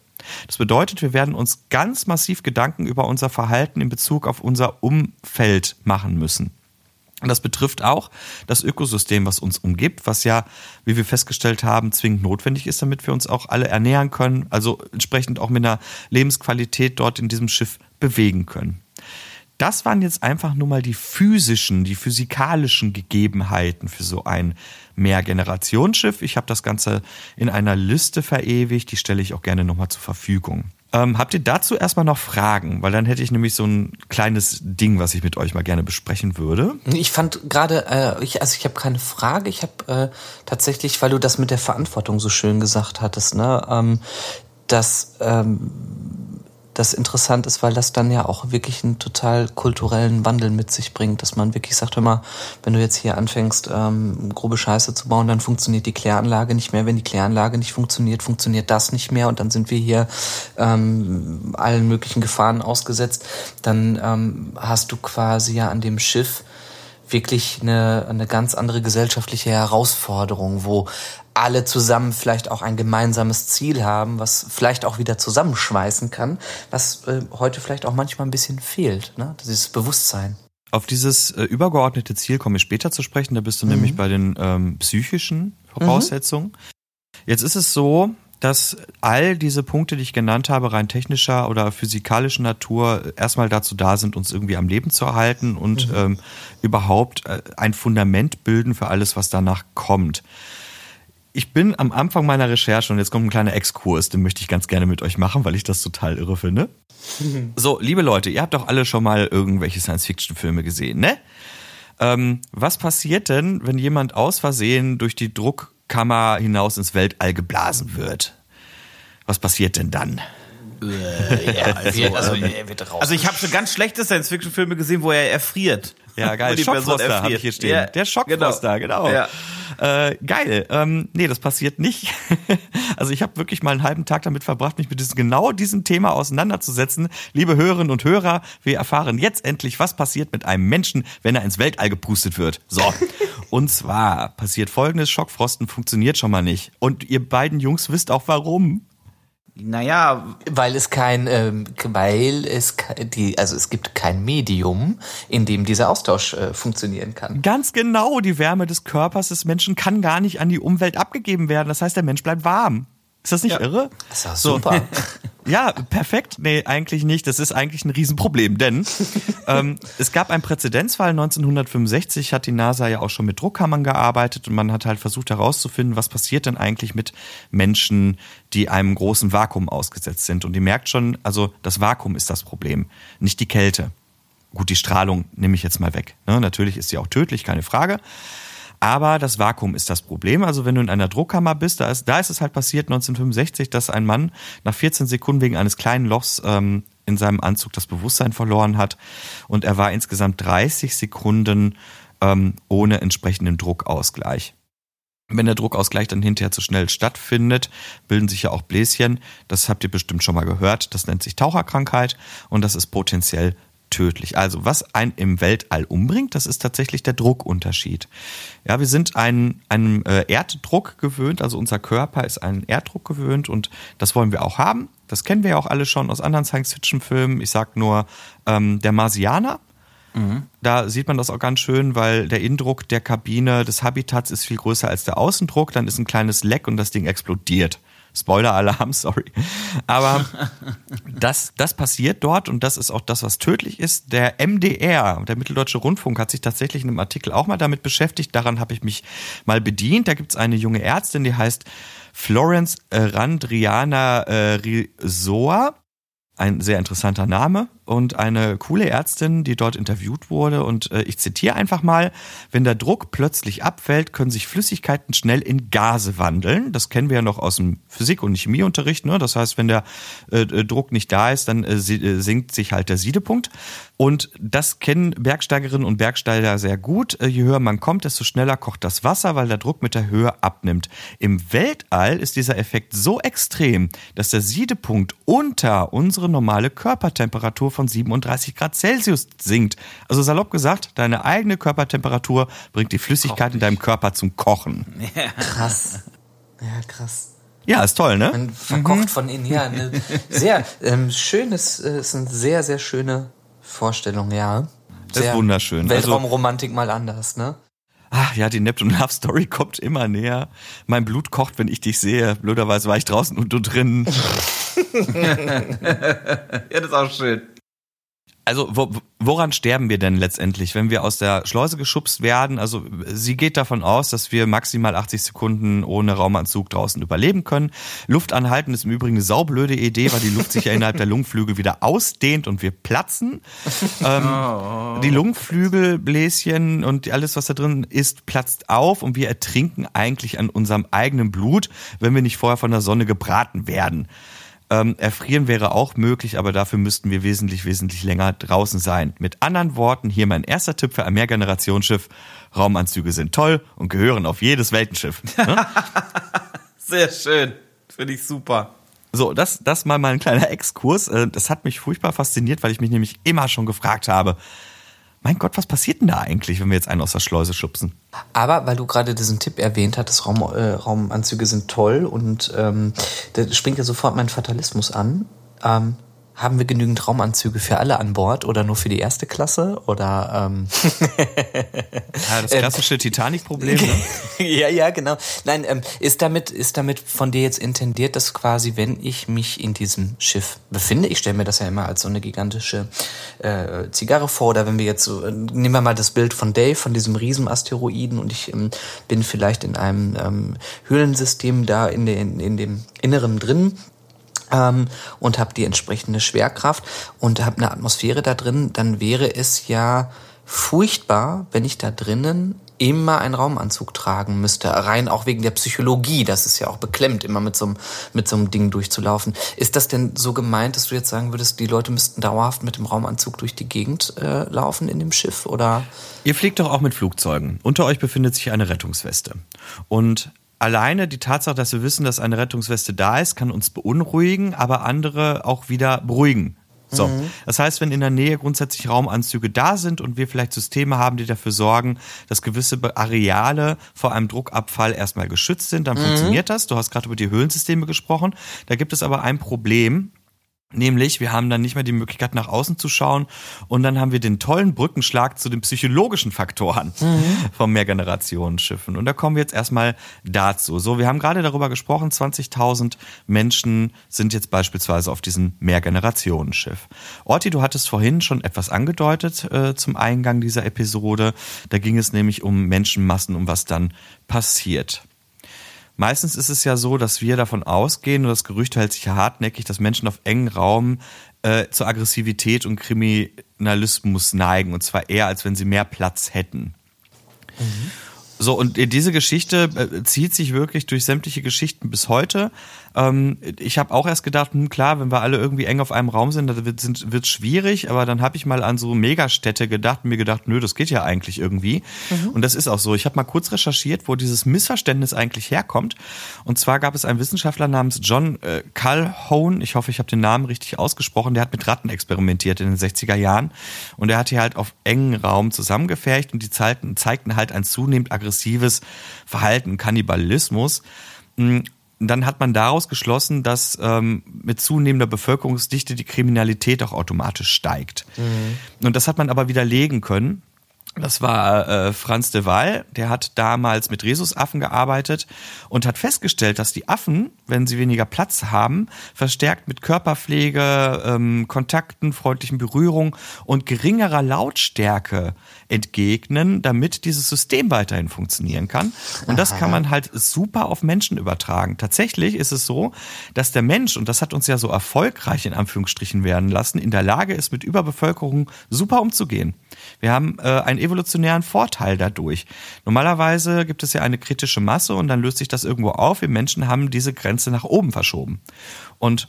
Das bedeutet, wir werden uns ganz massiv Gedanken über unser Verhalten in Bezug auf unser Umfeld machen müssen. Und das betrifft auch das Ökosystem, was uns umgibt, was ja, wie wir festgestellt haben, zwingend notwendig ist, damit wir uns auch alle ernähren können, also entsprechend auch mit einer Lebensqualität dort in diesem Schiff bewegen können. Das waren jetzt einfach nur mal die physischen, die physikalischen Gegebenheiten für so ein Mehrgenerationsschiff. Ich habe das Ganze in einer Liste verewigt, die stelle ich auch gerne nochmal zur Verfügung. Ähm, habt ihr dazu erstmal noch Fragen? Weil dann hätte ich nämlich so ein kleines Ding, was ich mit euch mal gerne besprechen würde. Ich fand gerade, äh, ich, also ich habe keine Frage. Ich habe äh, tatsächlich, weil du das mit der Verantwortung so schön gesagt hattest, ne, ähm, dass ähm, das interessant ist, weil das dann ja auch wirklich einen total kulturellen Wandel mit sich bringt, dass man wirklich sagt, hör mal, wenn du jetzt hier anfängst, ähm, grobe Scheiße zu bauen, dann funktioniert die Kläranlage nicht mehr. Wenn die Kläranlage nicht funktioniert, funktioniert das nicht mehr und dann sind wir hier ähm, allen möglichen Gefahren ausgesetzt. Dann ähm, hast du quasi ja an dem Schiff wirklich eine, eine ganz andere gesellschaftliche Herausforderung, wo alle zusammen vielleicht auch ein gemeinsames Ziel haben, was vielleicht auch wieder zusammenschweißen kann, was äh, heute vielleicht auch manchmal ein bisschen fehlt, ne? dieses Bewusstsein. Auf dieses äh, übergeordnete Ziel komme ich später zu sprechen, da bist du mhm. nämlich bei den ähm, psychischen Voraussetzungen. Mhm. Jetzt ist es so, dass all diese Punkte, die ich genannt habe, rein technischer oder physikalischer Natur, erstmal dazu da sind, uns irgendwie am Leben zu erhalten und mhm. ähm, überhaupt äh, ein Fundament bilden für alles, was danach kommt. Ich bin am Anfang meiner Recherche und jetzt kommt ein kleiner Exkurs, den möchte ich ganz gerne mit euch machen, weil ich das total irre finde. So, liebe Leute, ihr habt doch alle schon mal irgendwelche Science-Fiction-Filme gesehen, ne? Ähm, was passiert denn, wenn jemand aus Versehen durch die Druckkammer hinaus ins Weltall geblasen wird? Was passiert denn dann? Äh, ja, also, (laughs) also, also ich habe schon ganz schlechte Science-Fiction-Filme gesehen, wo er erfriert. Ja, geil. Schockfroster habe ich hier stehen. Ja, der Schockfroster, genau. genau. Ja. Äh, geil. Ähm, nee, das passiert nicht. (laughs) also ich habe wirklich mal einen halben Tag damit verbracht, mich mit diesem, genau diesem Thema auseinanderzusetzen. Liebe Hörerinnen und Hörer, wir erfahren jetzt endlich, was passiert mit einem Menschen, wenn er ins Weltall gepustet wird. So. (laughs) und zwar passiert folgendes, Schockfrosten funktioniert schon mal nicht. Und ihr beiden Jungs wisst auch warum. Naja, weil es kein, ähm, weil es die, also es gibt kein Medium, in dem dieser Austausch äh, funktionieren kann. Ganz genau, die Wärme des Körpers des Menschen kann gar nicht an die Umwelt abgegeben werden. Das heißt, der Mensch bleibt warm. Ist das nicht ja. irre? Das ist ja super. (laughs) ja, perfekt. Nee, eigentlich nicht. Das ist eigentlich ein Riesenproblem, denn (laughs) ähm, es gab einen Präzedenzfall 1965, hat die NASA ja auch schon mit Druckkammern gearbeitet und man hat halt versucht herauszufinden, was passiert denn eigentlich mit Menschen, die einem großen Vakuum ausgesetzt sind. Und die merkt schon, also das Vakuum ist das Problem, nicht die Kälte. Gut, die Strahlung nehme ich jetzt mal weg. Ne? Natürlich ist sie auch tödlich, keine Frage. Aber das Vakuum ist das Problem. Also wenn du in einer Druckkammer bist, da ist, da ist es halt passiert 1965, dass ein Mann nach 14 Sekunden wegen eines kleinen Lochs ähm, in seinem Anzug das Bewusstsein verloren hat. Und er war insgesamt 30 Sekunden ähm, ohne entsprechenden Druckausgleich. Wenn der Druckausgleich dann hinterher zu schnell stattfindet, bilden sich ja auch Bläschen. Das habt ihr bestimmt schon mal gehört. Das nennt sich Taucherkrankheit und das ist potenziell tödlich. Also was einen im Weltall umbringt, das ist tatsächlich der Druckunterschied. Ja, wir sind ein, einem äh, Erddruck gewöhnt, also unser Körper ist einen Erddruck gewöhnt und das wollen wir auch haben. Das kennen wir ja auch alle schon aus anderen Science-Fiction-Filmen. Ich sag nur ähm, der Marsianer. Mhm. Da sieht man das auch ganz schön, weil der Innendruck der Kabine des Habitats ist viel größer als der Außendruck. Dann ist ein kleines Leck und das Ding explodiert. Spoiler-Alarm, (laughs) sorry. Aber das, das passiert dort und das ist auch das, was tödlich ist. Der MDR, der Mitteldeutsche Rundfunk, hat sich tatsächlich in einem Artikel auch mal damit beschäftigt. Daran habe ich mich mal bedient. Da gibt es eine junge Ärztin, die heißt Florence Randriana äh, Risoa. Ein sehr interessanter Name. Und eine coole Ärztin, die dort interviewt wurde. Und äh, ich zitiere einfach mal, wenn der Druck plötzlich abfällt, können sich Flüssigkeiten schnell in Gase wandeln. Das kennen wir ja noch aus dem Physik- und Chemieunterricht. Ne? Das heißt, wenn der äh, Druck nicht da ist, dann äh, äh sinkt sich halt der Siedepunkt. Und das kennen Bergsteigerinnen und Bergsteiger sehr gut. Äh, je höher man kommt, desto schneller kocht das Wasser, weil der Druck mit der Höhe abnimmt. Im Weltall ist dieser Effekt so extrem, dass der Siedepunkt unter unsere normale Körpertemperatur von 37 Grad Celsius sinkt. Also salopp gesagt, deine eigene Körpertemperatur bringt die Flüssigkeit in deinem Körper zum Kochen. Ja. Krass. Ja, krass. Ja, ist toll, ne? Man verkocht mhm. von innen. Ja, eine sehr ähm, schönes, äh, ist eine sehr, sehr schöne Vorstellung, ja. Das ist wunderschön. Also Weltraumromantik also, mal anders, ne? Ach ja, die Neptune Love Story kommt immer näher. Mein Blut kocht, wenn ich dich sehe. Blöderweise war ich draußen und du drin. (laughs) ja, das ist auch schön. Also wo, woran sterben wir denn letztendlich, wenn wir aus der Schleuse geschubst werden? Also sie geht davon aus, dass wir maximal 80 Sekunden ohne Raumanzug draußen überleben können. Luft anhalten ist im Übrigen eine saublöde Idee, weil die Luft sich ja innerhalb der Lungenflügel wieder ausdehnt und wir platzen. Ähm, oh. Die Lungenflügelbläschen und alles, was da drin ist, platzt auf und wir ertrinken eigentlich an unserem eigenen Blut, wenn wir nicht vorher von der Sonne gebraten werden. Ähm, erfrieren wäre auch möglich, aber dafür müssten wir wesentlich, wesentlich länger draußen sein. Mit anderen Worten, hier mein erster Tipp für ein Mehrgenerationsschiff. Raumanzüge sind toll und gehören auf jedes Weltenschiff. Ne? (laughs) Sehr schön. Finde ich super. So, das, das mal mein kleiner Exkurs. Äh, das hat mich furchtbar fasziniert, weil ich mich nämlich immer schon gefragt habe, mein Gott, was passiert denn da eigentlich, wenn wir jetzt einen aus der Schleuse schubsen? Aber weil du gerade diesen Tipp erwähnt hattest, Raum, äh, Raumanzüge sind toll und ähm, da springt ja sofort mein Fatalismus an. Ähm, haben wir genügend Raumanzüge für alle an Bord oder nur für die erste Klasse? Oder ähm (laughs) ja, das klassische ähm, Titanic-Problem. Ne? (laughs) ja, ja, genau. Nein, ähm, ist damit ist damit von dir jetzt intendiert, dass quasi, wenn ich mich in diesem Schiff befinde, ich stelle mir das ja immer als so eine gigantische äh, Zigarre vor, oder wenn wir jetzt so, äh, nehmen wir mal das Bild von Dave, von diesem Riesenasteroiden und ich ähm, bin vielleicht in einem ähm, Höhlensystem da in, den, in dem Inneren drin ähm, und habe die entsprechende Schwerkraft und habe eine Atmosphäre da drin, dann wäre es ja furchtbar, wenn ich da drinnen immer einen Raumanzug tragen müsste, rein auch wegen der Psychologie. Das ist ja auch beklemmt, immer mit so einem, mit so einem Ding durchzulaufen. Ist das denn so gemeint, dass du jetzt sagen würdest, die Leute müssten dauerhaft mit dem Raumanzug durch die Gegend äh, laufen in dem Schiff oder? Ihr fliegt doch auch mit Flugzeugen. Unter euch befindet sich eine Rettungsweste. Und alleine die Tatsache, dass wir wissen, dass eine Rettungsweste da ist, kann uns beunruhigen, aber andere auch wieder beruhigen. So, mhm. das heißt, wenn in der Nähe grundsätzlich Raumanzüge da sind und wir vielleicht Systeme haben, die dafür sorgen, dass gewisse Areale vor einem Druckabfall erstmal geschützt sind, dann mhm. funktioniert das. Du hast gerade über die Höhlensysteme gesprochen. Da gibt es aber ein Problem. Nämlich, wir haben dann nicht mehr die Möglichkeit, nach außen zu schauen. Und dann haben wir den tollen Brückenschlag zu den psychologischen Faktoren mhm. von Mehrgenerationenschiffen. Und da kommen wir jetzt erstmal dazu. So, wir haben gerade darüber gesprochen, 20.000 Menschen sind jetzt beispielsweise auf diesem Mehrgenerationenschiff. Orti, du hattest vorhin schon etwas angedeutet äh, zum Eingang dieser Episode. Da ging es nämlich um Menschenmassen, um was dann passiert. Meistens ist es ja so, dass wir davon ausgehen, und das Gerücht hält sich ja hartnäckig, dass Menschen auf engen Raum äh, zur Aggressivität und Kriminalismus neigen. Und zwar eher, als wenn sie mehr Platz hätten. Mhm. So, und diese Geschichte äh, zieht sich wirklich durch sämtliche Geschichten bis heute. Ähm, ich habe auch erst gedacht, hm, klar, wenn wir alle irgendwie eng auf einem Raum sind, dann wird es schwierig, aber dann habe ich mal an so Megastädte gedacht und mir gedacht, nö, das geht ja eigentlich irgendwie. Mhm. Und das ist auch so. Ich habe mal kurz recherchiert, wo dieses Missverständnis eigentlich herkommt. Und zwar gab es einen Wissenschaftler namens John äh, Calhoun, ich hoffe, ich habe den Namen richtig ausgesprochen, der hat mit Ratten experimentiert in den 60er Jahren. Und er hat hier halt auf engen Raum zusammengefercht und die zeigten, zeigten halt ein zunehmend aggressives aggressives Verhalten, Kannibalismus. Dann hat man daraus geschlossen, dass ähm, mit zunehmender Bevölkerungsdichte die Kriminalität auch automatisch steigt. Mhm. Und das hat man aber widerlegen können Das war äh, Franz de Waal, der hat damals mit Rhesusaffen gearbeitet und hat festgestellt, dass die Affen, wenn sie weniger Platz haben, verstärkt mit Körperpflege, ähm, Kontakten, freundlichen Berührungen und geringerer Lautstärke entgegnen, damit dieses System weiterhin funktionieren kann. Und das kann man halt super auf Menschen übertragen. Tatsächlich ist es so, dass der Mensch, und das hat uns ja so erfolgreich in Anführungsstrichen werden lassen, in der Lage ist, mit Überbevölkerung super umzugehen. Wir haben äh, einen evolutionären Vorteil dadurch. Normalerweise gibt es ja eine kritische Masse und dann löst sich das irgendwo auf. Wir Menschen haben diese Grenze nach oben verschoben. Und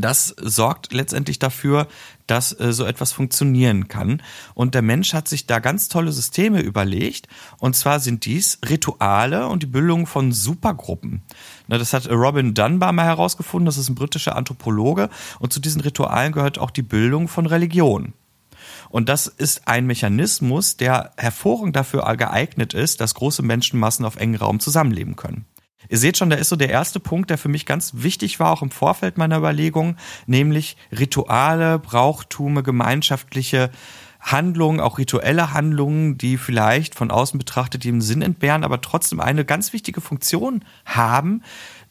das sorgt letztendlich dafür, dass äh, so etwas funktionieren kann. Und der Mensch hat sich da ganz tolle Systeme überlegt. Und zwar sind dies Rituale und die Bildung von Supergruppen. Na, das hat Robin Dunbar mal herausgefunden. Das ist ein britischer Anthropologe. Und zu diesen Ritualen gehört auch die Bildung von Religion. Und das ist ein Mechanismus, der hervorragend dafür geeignet ist, dass große Menschenmassen auf engen Raum zusammenleben können. Ihr seht schon, da ist so der erste Punkt, der für mich ganz wichtig war, auch im Vorfeld meiner Überlegung, nämlich Rituale, Brauchtume, gemeinschaftliche Handlungen, auch rituelle Handlungen, die vielleicht von außen betrachtet dem Sinn entbehren, aber trotzdem eine ganz wichtige Funktion haben,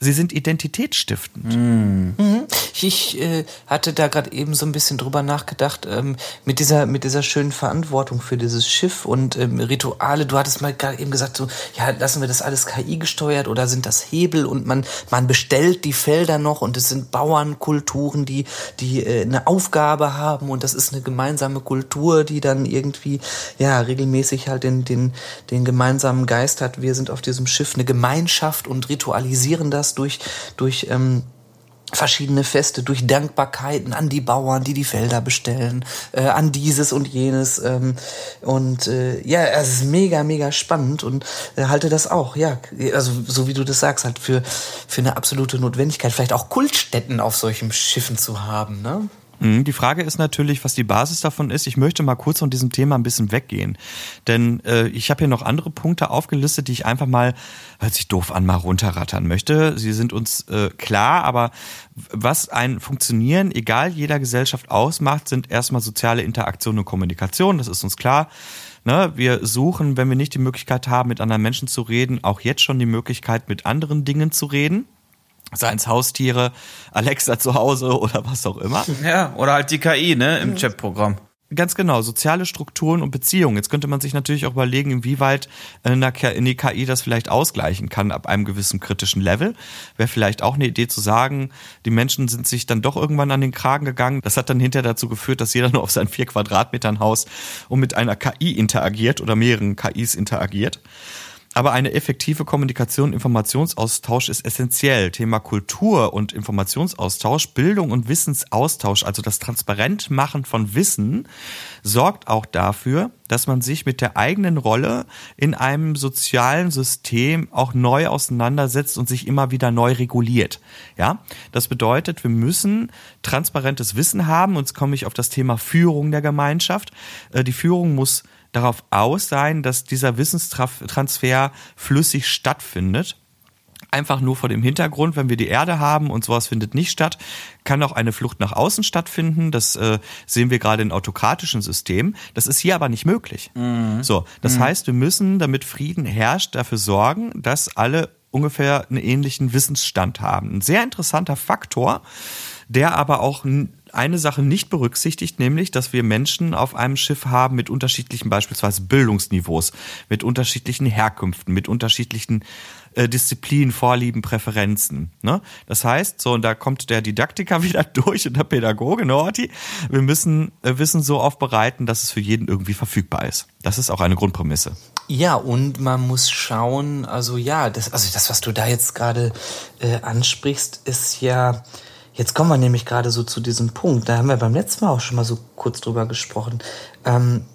Sie sind identitätsstiftend. Mhm. Ich äh, hatte da gerade eben so ein bisschen drüber nachgedacht, ähm, mit dieser mit dieser schönen Verantwortung für dieses Schiff und ähm, Rituale. Du hattest mal gerade eben gesagt, so ja, lassen wir das alles KI gesteuert oder sind das Hebel und man man bestellt die Felder noch und es sind Bauernkulturen, die die äh, eine Aufgabe haben und das ist eine gemeinsame Kultur, die dann irgendwie ja regelmäßig halt den den den gemeinsamen Geist hat. Wir sind auf diesem Schiff eine Gemeinschaft und ritualisieren das durch, durch ähm, verschiedene Feste, durch Dankbarkeiten an die Bauern, die die Felder bestellen, äh, an dieses und jenes. Ähm, und äh, ja, es ist mega, mega spannend und äh, halte das auch, ja, also so wie du das sagst, halt für, für eine absolute Notwendigkeit, vielleicht auch Kultstätten auf solchen Schiffen zu haben, ne? Mhm, die Frage ist natürlich, was die Basis davon ist. Ich möchte mal kurz von diesem Thema ein bisschen weggehen. Denn äh, ich habe hier noch andere Punkte aufgelistet, die ich einfach mal, hört sich doof an, mal runterrattern möchte. Sie sind uns äh, klar, aber was ein Funktionieren, egal jeder Gesellschaft ausmacht, sind erstmal soziale Interaktion und Kommunikation. Das ist uns klar. Ne, wir suchen, wenn wir nicht die Möglichkeit haben, mit anderen Menschen zu reden, auch jetzt schon die Möglichkeit, mit anderen Dingen zu reden seien es Haustiere, Alexa zu Hause oder was auch immer. (laughs) Ja, oder halt die KI, ne, im Chatprogramm. Ganz genau, soziale Strukturen und Beziehungen. Jetzt könnte man sich natürlich auch überlegen, inwieweit in die KI das vielleicht ausgleichen kann ab einem gewissen kritischen Level. Wäre vielleicht auch eine Idee zu sagen, die Menschen sind sich dann doch irgendwann an den Kragen gegangen. Das hat dann hinterher dazu geführt, dass jeder (laughs) nur auf seinen vier Quadratmetern Haus und mit einer KI interagiert oder mehreren KIs interagiert. Aber eine effektive Kommunikation, Informationsaustausch ist essentiell. Thema Kultur und Informationsaustausch, Bildung und Wissensaustausch, also das Transparentmachen von Wissen, sorgt auch dafür, dass man sich mit der eigenen Rolle in einem sozialen System auch neu auseinandersetzt und sich immer wieder neu reguliert. Ja, das bedeutet, wir müssen transparentes Wissen haben. Und jetzt komme ich auf das Thema Führung der Gemeinschaft. Äh, die Führung muss darauf aus sein, dass dieser Wissenstransfer flüssig stattfindet. Einfach nur vor dem Hintergrund, wenn wir die Erde haben und sowas findet nicht statt, kann auch eine Flucht nach außen stattfinden. Das äh, sehen wir gerade in autokratischen Systemen. Das ist hier aber nicht möglich. Mhm. So, das mhm. heißt, wir müssen, damit Frieden herrscht, dafür sorgen, dass alle ungefähr einen ähnlichen Wissensstand haben. Ein sehr interessanter Faktor, der aber auch eine Sache nicht berücksichtigt, nämlich, dass wir Menschen auf einem Schiff haben mit unterschiedlichen beispielsweise Bildungsniveaus, mit unterschiedlichen Herkünften, mit unterschiedlichen äh, Disziplinen, Vorlieben, Präferenzen. Ne? Das heißt, so, und da kommt der Didaktiker (laughs) wieder durch und der Pädagoge, ne, Orti, wir müssen äh, Wissen so aufbereiten, dass es für jeden irgendwie verfügbar ist. Das ist auch eine Grundprämisse. Ja, und man muss schauen, also ja, das, also das, was du da jetzt gerade äh, ansprichst, ist ja Jetzt kommen wir nämlich gerade so zu diesem Punkt. Da haben wir beim letzten Mal auch schon mal so kurz drüber gesprochen. Ähm,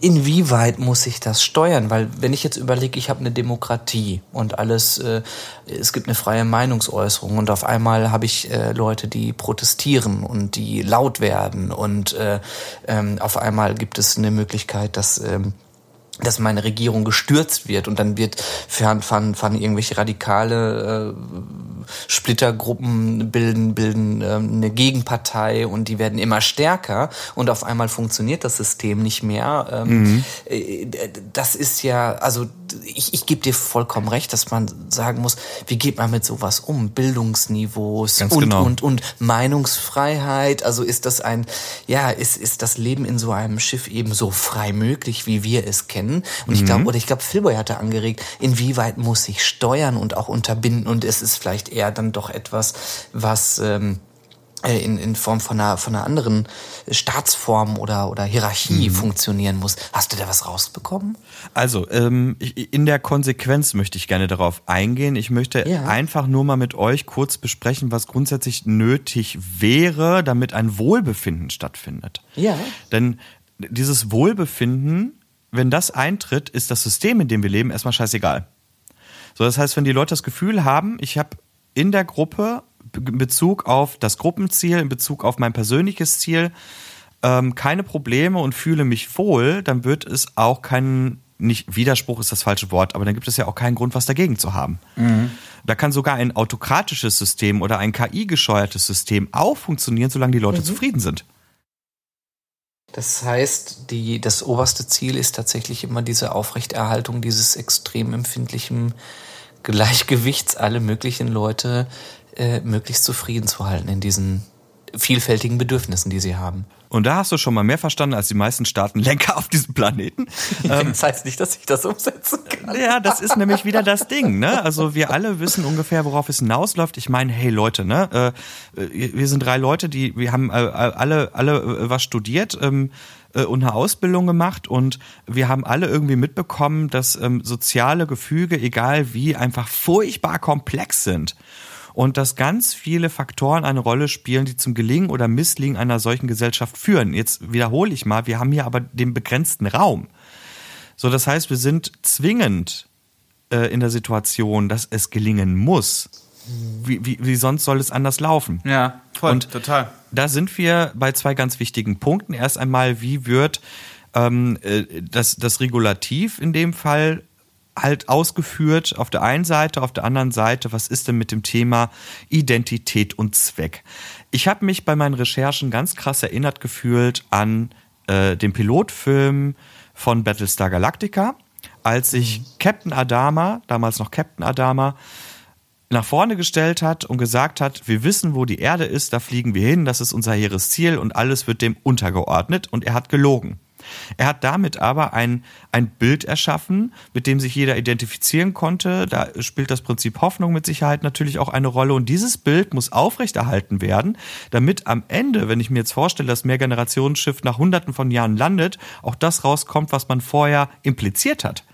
inwieweit muss ich das steuern? Weil wenn ich jetzt überlege, ich habe eine Demokratie und alles, äh, es gibt eine freie Meinungsäußerung und auf einmal habe ich äh, Leute, die protestieren und die laut werden und äh, ähm, auf einmal gibt es eine Möglichkeit, dass ähm, dass meine Regierung gestürzt wird und dann wird von, von, von irgendwelche radikale äh, Splittergruppen bilden, bilden ähm, eine Gegenpartei und die werden immer stärker und auf einmal funktioniert das System nicht mehr. Ähm, mhm. Äh, das ist ja, also ich, ich gebe dir vollkommen recht, dass man sagen muss, wie geht man mit sowas um? Bildungsniveaus Ganz und, genau. und, und Meinungsfreiheit. Also ist das ein, ja, ist, ist das Leben in so einem Schiff eben so frei möglich, wie wir es kennen? Und ich glaube, oder ich glaube, Philboy hatte angeregt, inwieweit muss ich steuern und auch unterbinden? Und es ist vielleicht eher dann doch etwas, was ähm, äh, in, in Form von einer, von einer anderen Staatsform oder, oder Hierarchie mhm. funktionieren muss. Hast du da was rausbekommen? Also, ähm, in der Konsequenz möchte ich gerne darauf eingehen. Ich möchte ja. einfach nur mal mit euch kurz besprechen, was grundsätzlich nötig wäre, damit ein Wohlbefinden stattfindet. Ja. Denn dieses Wohlbefinden, wenn das eintritt, ist das System, in dem wir leben, erstmal scheißegal. So, das heißt, wenn die Leute das Gefühl haben, ich habe in der Gruppe in Bezug auf das Gruppenziel, in Bezug auf mein persönliches Ziel ähm, keine Probleme und fühle mich wohl, dann wird es auch keinen, nicht Widerspruch ist das falsche Wort, aber dann gibt es ja auch keinen Grund, was dagegen zu haben. Mhm. Da kann sogar ein autokratisches System oder ein KI-gesteuertes System auch funktionieren, solange die Leute mhm. zufrieden sind. Das heißt, die, das oberste Ziel ist tatsächlich immer diese Aufrechterhaltung dieses extrem empfindlichen Gleichgewichts, alle möglichen Leute äh, möglichst zufrieden zu halten in diesen vielfältigen Bedürfnissen, die sie haben. Und da hast du schon mal mehr verstanden als die meisten Staatenlenker auf diesem Planeten. (laughs) Ähm, das heißt nicht, dass ich das umsetzen kann. Ja, das ist nämlich wieder das Ding. Ne? Also wir alle wissen ungefähr, worauf es hinausläuft. Ich meine, hey Leute, ne, äh, wir sind drei Leute, die wir haben äh, alle alle äh, was studiert. Ähm, und eine Ausbildung gemacht und wir haben alle irgendwie mitbekommen, dass ähm, soziale Gefüge, egal wie, einfach furchtbar komplex sind und dass ganz viele Faktoren eine Rolle spielen, die zum Gelingen oder Misslingen einer solchen Gesellschaft führen. Jetzt wiederhole ich mal, wir haben hier aber den begrenzten Raum. So, das heißt, wir sind zwingend äh, in der Situation, dass es gelingen muss. Wie, wie, wie sonst soll es anders laufen? Ja, voll, und total. Da sind wir bei zwei ganz wichtigen Punkten. Erst einmal, wie wird ähm, äh, das, das Regulativ in dem Fall halt ausgeführt auf der einen Seite, auf der anderen Seite, was ist denn mit dem Thema Identität und Zweck? Ich habe mich bei meinen Recherchen ganz krass erinnert gefühlt an äh, den Pilotfilm von Battlestar Galactica, als sich mhm. Captain Adama, damals noch Captain Adama, nach vorne gestellt hat und gesagt hat, wir wissen, wo die Erde ist, da fliegen wir hin, das ist unser hehres Ziel und alles wird dem untergeordnet und er hat gelogen. Er hat damit aber ein, ein Bild erschaffen, mit dem sich jeder identifizieren konnte. Da spielt das Prinzip Hoffnung mit Sicherheit natürlich auch eine Rolle. Und dieses Bild muss aufrechterhalten werden, damit am Ende, wenn ich mir jetzt vorstelle, das Mehrgenerationenschiff nach hunderten von Jahren landet, auch das rauskommt, was man vorher impliziert hat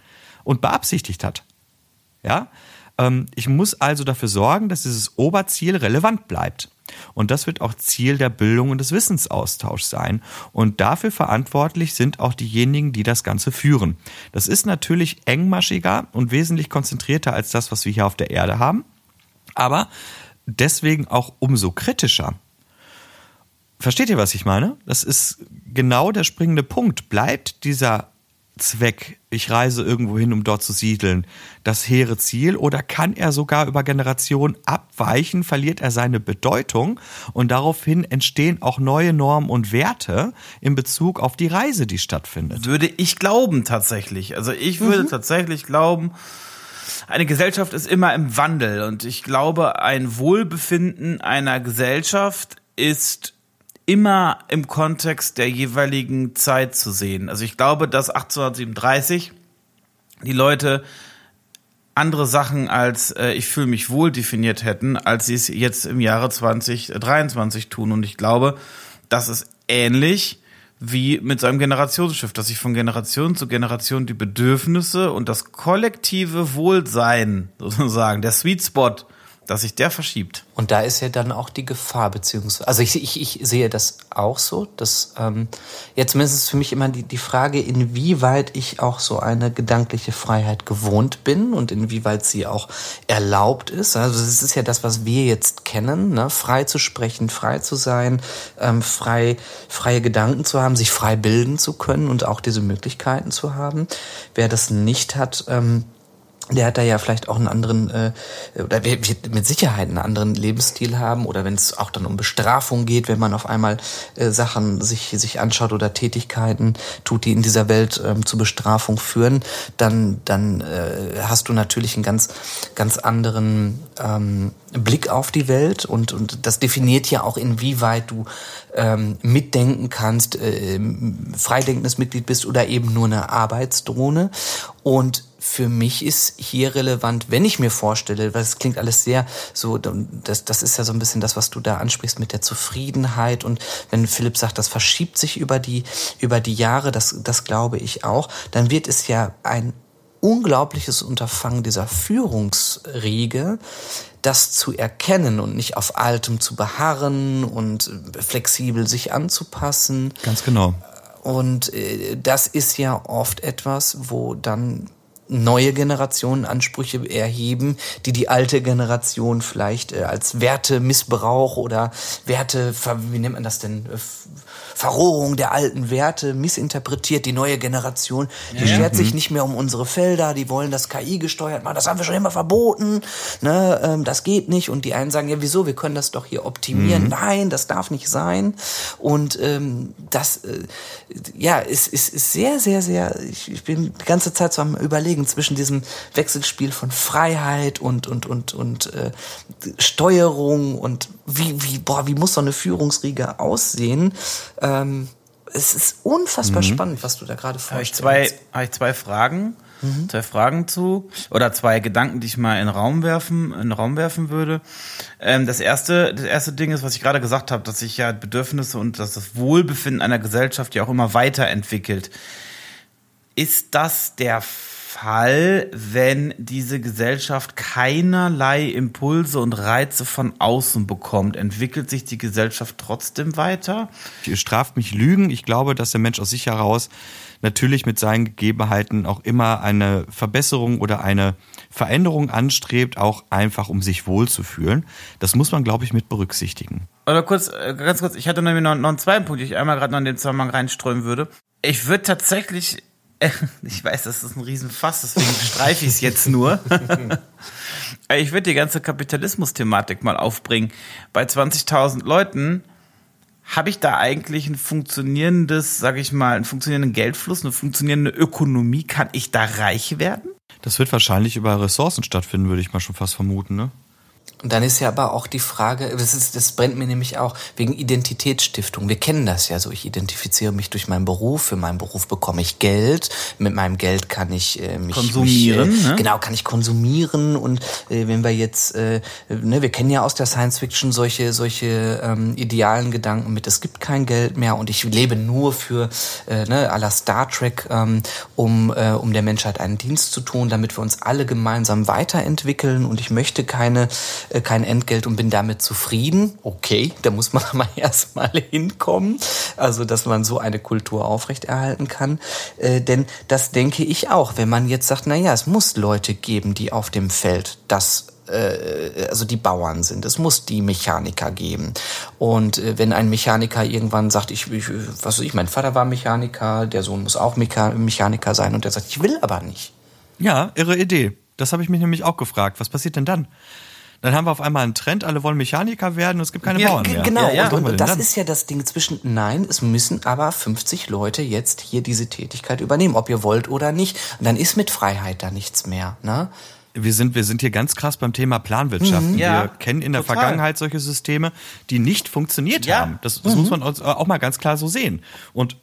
und beabsichtigt hat. Ja? Ähm, ich muss also dafür sorgen, dass dieses Oberziel relevant bleibt. Und das wird auch Ziel der Bildung und des Wissensaustauschs sein. Und dafür verantwortlich sind auch diejenigen, die das Ganze führen. Das ist natürlich engmaschiger und wesentlich konzentrierter als das, was wir hier auf der Erde haben. Aber deswegen auch umso kritischer. Versteht ihr, was ich meine? Das ist genau der springende Punkt. Bleibt dieser Zweck, ich reise irgendwo hin, um dort zu siedeln, das hehre Ziel oder kann er sogar über Generationen abweichen, verliert er seine Bedeutung und daraufhin entstehen auch neue Normen und Werte in Bezug auf die Reise, die stattfindet? Würde ich glauben tatsächlich. Also ich würde mhm. tatsächlich glauben, eine Gesellschaft ist immer im Wandel und ich glaube, ein Wohlbefinden einer Gesellschaft ist immer im Kontext der jeweiligen Zeit zu sehen. Also ich glaube, dass 1837 die Leute andere Sachen als äh, ich fühle mich wohl definiert hätten, als sie es jetzt im Jahre 2023 tun. Und ich glaube, das ist ähnlich wie mit so einem Generationsschiff, dass sich von Generation zu Generation die Bedürfnisse und das kollektive Wohlsein (laughs) sozusagen, der Sweet Spot dass sich der verschiebt. Und da ist ja dann auch die Gefahr, beziehungsweise, also ich, ich, ich sehe das auch so, dass ähm, jetzt zumindest ist für mich immer die, die Frage, inwieweit ich auch so eine gedankliche Freiheit gewohnt bin und inwieweit sie auch erlaubt ist. Also es ist ja das, was wir jetzt kennen, ne? frei zu sprechen, frei zu sein, ähm, frei, freie Gedanken zu haben, sich frei bilden zu können und auch diese Möglichkeiten zu haben. Wer das nicht hat, ähm, der hat da ja vielleicht auch einen anderen äh, oder wird mit Sicherheit einen anderen Lebensstil haben oder wenn es auch dann um Bestrafung geht, wenn man auf einmal äh, Sachen sich sich anschaut oder Tätigkeiten tut, die in dieser Welt ähm, zu Bestrafung führen, dann dann äh, hast du natürlich einen ganz ganz anderen ähm, Blick auf die Welt und und das definiert ja auch inwieweit du ähm, mitdenken kannst, äh, freidenkendes Mitglied bist oder eben nur eine Arbeitsdrohne. Und für mich ist hier relevant, wenn ich mir vorstelle, weil es klingt alles sehr so, das, das ist ja so ein bisschen das, was du da ansprichst mit der Zufriedenheit. Und wenn Philipp sagt, das verschiebt sich über die, über die Jahre, das, das glaube ich auch, dann wird es ja ein unglaubliches Unterfangen dieser Führungsriege, das zu erkennen und nicht auf Altem zu beharren und flexibel sich anzupassen. Ganz genau. Und äh, das ist ja oft etwas, wo dann neue Generationen Ansprüche erheben, die die alte Generation vielleicht äh, als Wertemissbrauch oder Werte, wie nennt man das denn, äh, Verrohung der alten Werte missinterpretiert. Die neue Generation, die ja, schert sich mhm. nicht mehr um unsere Felder, die wollen das KI gesteuert machen, das haben wir schon immer verboten, ne, ähm, das geht nicht. Und die einen sagen, ja wieso, wir können das doch hier optimieren. Mhm. Nein, das darf nicht sein. Und ähm, das, äh, ja, ist, ist, ist sehr, sehr, sehr, ich, ich bin die ganze Zeit so am überlegen zwischen diesem Wechselspiel von Freiheit und, und, und, und äh, Steuerung und wie, wie, boah, wie muss so eine Führungsriege aussehen? Ähm, es ist unfassbar mhm. spannend, was du da gerade vorstellst. Habe ich zwei, habe ich zwei Fragen, mhm. zwei Fragen zu oder zwei Gedanken, die ich mal in den Raum werfen, in den Raum werfen würde. Ähm, das erste, das erste Ding ist, was ich gerade gesagt habe, dass sich ja Bedürfnisse und dass das Wohlbefinden einer Gesellschaft ja auch immer weiterentwickelt. Ist das der Fall, wenn diese Gesellschaft keinerlei Impulse und Reize von außen bekommt? Entwickelt sich die Gesellschaft trotzdem weiter? Ihr straft mich Lügen. Ich glaube, dass der Mensch aus sich heraus natürlich mit seinen Gegebenheiten auch immer eine Verbesserung oder eine Veränderung anstrebt, auch einfach um sich wohlzufühlen. Das muss man, glaube ich, mit berücksichtigen. Oder kurz, äh, ganz kurz, ich hatte nämlich noch, noch einen zweiten Punkt, den ich einmal gerade noch in den Zusammenhang reinströmen würde. Ich würde tatsächlich (laughs) ich weiß, das ist ein Riesenfass, deswegen streife ich es jetzt nur. (laughs) ich würde die ganze Kapitalismus-Thematik mal aufbringen. Bei 20.000 Leuten habe ich da eigentlich ein funktionierendes, sage ich mal, einen funktionierenden Geldfluss, eine funktionierende Ökonomie? Kann ich da reich werden? Das wird wahrscheinlich über Ressourcen stattfinden, würde ich mal schon fast vermuten, ne? Und dann ist ja aber auch die Frage, das, ist, das brennt mir nämlich auch wegen Identitätsstiftung. Wir kennen das ja so. Ich identifiziere mich durch meinen Beruf. Für meinen Beruf bekomme ich Geld. Mit meinem Geld kann ich äh, mich konsumieren. Mich, äh, ne? Genau, kann ich konsumieren. Und äh, wenn wir jetzt, äh, ne, wir kennen ja aus der Science Fiction solche solche ähm, idealen Gedanken mit, es gibt kein Geld mehr und ich lebe nur für äh, ne, à la Star Trek, ähm, um äh, um der Menschheit einen Dienst zu tun, damit wir uns alle gemeinsam weiterentwickeln. Und ich möchte keine kein Entgelt und bin damit zufrieden. Okay, da muss man (laughs) aber erstmal hinkommen, also dass man so eine Kultur aufrechterhalten kann. Äh, denn das denke ich auch, wenn man jetzt sagt, na ja, es muss Leute geben, die auf dem Feld das äh, also die Bauern sind. Es muss die Mechaniker geben. Und äh, wenn ein Mechaniker irgendwann sagt, ich, ich, was weiß ich, mein Vater war Mechaniker, der Sohn muss auch Mechaniker sein und der sagt, ich will aber nicht. Ja, irre Idee. Das habe ich mich nämlich auch gefragt. Was passiert denn dann? Dann haben wir auf einmal einen Trend, alle wollen Mechaniker werden und es gibt keine ja, Bauern mehr. Genau, ja, ja. und, und das ist ja das Ding zwischen, nein, es müssen aber 50 Leute jetzt hier diese Tätigkeit übernehmen, ob ihr wollt oder nicht. Und dann ist mit Freiheit da nichts mehr. Ne? wir sind, wir sind hier ganz krass beim Thema Planwirtschaft. Mhm, ja, wir kennen in der total. Vergangenheit solche Systeme, die nicht funktioniert ja. haben. Das, das mhm. muss man auch mal ganz klar so sehen. Und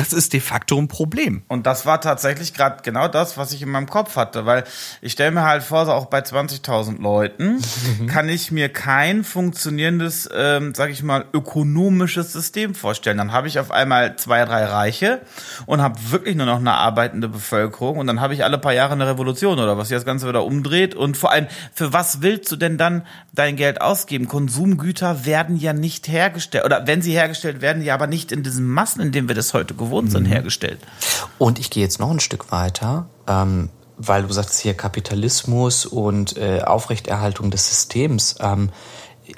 das ist de facto ein Problem. Und das war tatsächlich gerade genau das, was ich in meinem Kopf hatte, weil ich stelle mir halt vor, so auch bei 20.000 Leuten (laughs) kann ich mir kein funktionierendes, ähm, sage ich mal, ökonomisches System vorstellen. Dann habe ich auf einmal zwei, drei Reiche und habe wirklich nur noch eine arbeitende Bevölkerung und dann habe ich alle paar Jahre eine Revolution oder was, die das Ganze wieder umdreht. Und vor allem, für was willst du denn dann dein Geld ausgeben? Konsumgüter werden ja nicht hergestellt oder wenn sie hergestellt werden, ja aber nicht in diesen Massen, in denen wir das heute gewohnt sind, mhm. hergestellt. Und ich gehe jetzt noch ein Stück weiter, ähm, weil du sagst hier Kapitalismus und äh, Aufrechterhaltung des Systems. Ähm,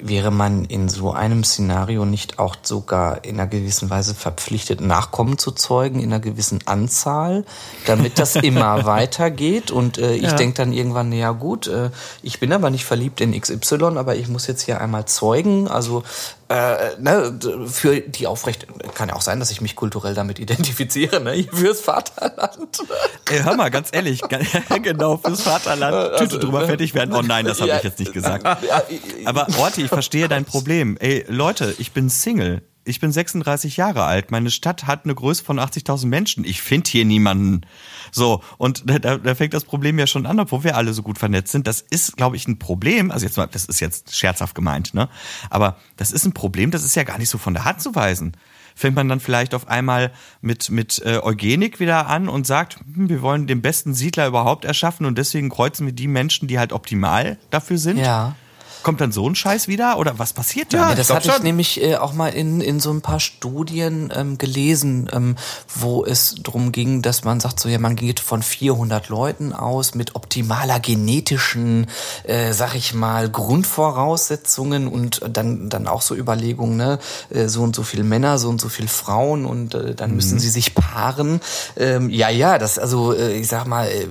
wäre man in so einem Szenario nicht auch sogar in einer gewissen Weise verpflichtet, Nachkommen zu zeugen, in einer gewissen Anzahl, damit das (laughs) immer weitergeht? Und äh, ich ja. denke dann irgendwann, ja gut, äh, ich bin aber nicht verliebt in XY, aber ich muss jetzt hier einmal zeugen. Also äh, ne, für die Aufrecht kann ja auch sein, dass ich mich kulturell damit identifiziere, ne, (laughs) fürs Vaterland. Ey, hör mal, ganz ehrlich, (laughs) genau fürs Vaterland. Also, Tüte drüber ne? fertig werden. Oh nein, das habe ja, ich jetzt nicht (laughs) gesagt. Aber Orti, ich verstehe dein Problem. Ey, Leute, ich bin Single. Ich bin 36 Jahre alt. Meine Stadt hat eine Größe von 80.000 Menschen. Ich finde hier niemanden. So, und da, da fängt das Problem ja schon an, obwohl wir alle so gut vernetzt sind. Das ist, glaube ich, ein Problem. Also jetzt mal, das ist jetzt scherzhaft gemeint, ne? Aber das ist ein Problem, das ist ja gar nicht so von der Hand zu weisen. Fängt man dann vielleicht auf einmal mit, mit äh, Eugenik wieder an und sagt, hm, wir wollen den besten Siedler überhaupt erschaffen und deswegen kreuzen wir die Menschen, die halt optimal dafür sind. Ja. Kommt dann so ein Scheiß wieder oder was passiert da? Ja, das hatte ich nämlich äh, auch mal in, in so ein paar Studien ähm, gelesen, ähm, wo es darum ging, dass man sagt, so ja, man geht von 400 Leuten aus mit optimaler genetischen, äh, sag ich mal, Grundvoraussetzungen und dann dann auch so Überlegungen, ne, äh, so und so viele Männer, so und so viele Frauen und äh, dann mhm. müssen sie sich paaren. Ähm, ja, ja, das also äh, ich sag mal, äh,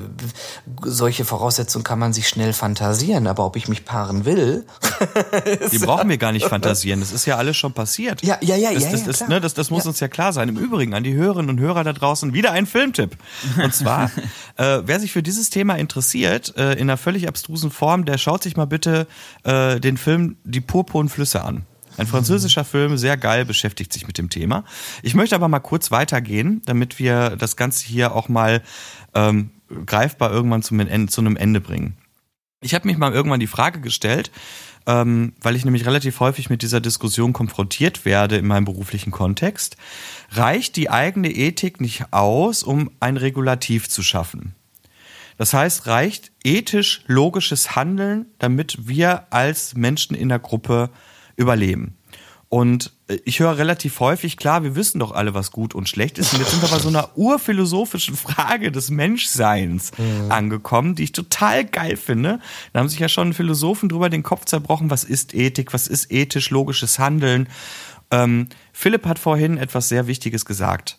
solche Voraussetzungen kann man sich schnell fantasieren, aber ob ich mich paaren will, (laughs) Die brauchen wir gar nicht (laughs) fantasieren. Das ist ja alles schon passiert. Ja, ja, ja, das, ja. Das, das, ne, das, das muss ja. uns ja klar sein. Im Übrigen an die Hörerinnen und Hörer da draußen wieder ein Filmtipp. Und zwar, (laughs) äh, wer sich für dieses Thema interessiert, äh, in einer völlig abstrusen Form, der schaut sich mal bitte äh, den Film Die purpurnen Flüsse an. Ein französischer Film, sehr geil, beschäftigt sich mit dem Thema. Ich möchte aber mal kurz weitergehen, damit wir das Ganze hier auch mal ähm, greifbar irgendwann zum Ende, zu einem Ende bringen. Ich habe mich mal irgendwann die Frage gestellt, ähm, weil ich nämlich relativ häufig mit dieser Diskussion konfrontiert werde in meinem beruflichen Kontext. Reicht die eigene Ethik nicht aus, um ein Regulativ zu schaffen? Das heißt, reicht ethisch logisches Handeln, damit wir als Menschen in der Gruppe überleben? Und äh, ich höre relativ häufig, klar, wir wissen doch alle, was gut und schlecht ist. Und jetzt sind wir bei so einer urphilosophischen Frage des Menschseins mhm. angekommen, die ich total geil finde. Da haben sich ja schon Philosophen drüber den Kopf zerbrochen, was ist Ethik, was ist ethisch, logisches Handeln. Ähm, Philipp hat vorhin etwas sehr Wichtiges gesagt.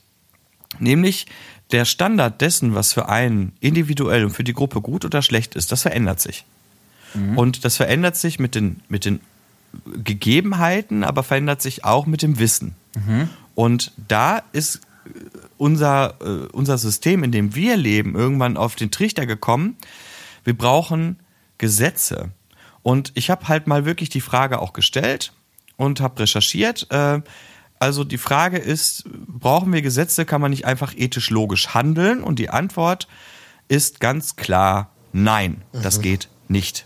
Nämlich, der Standard dessen, was für einen individuell und für die Gruppe gut oder schlecht ist, das verändert sich. Mhm. Und das verändert sich mit den, mit den Gegebenheiten, aber verändert sich auch mit dem Wissen. Mhm. Und da ist unser, äh, unser System, in dem wir leben, irgendwann auf den Trichter gekommen. Wir brauchen Gesetze. Und ich habe halt mal wirklich die Frage auch gestellt und habe recherchiert. Äh, also die Frage ist, brauchen wir Gesetze? Kann man nicht einfach ethisch logisch handeln? Und die Antwort ist ganz klar, nein, das mhm. geht nicht.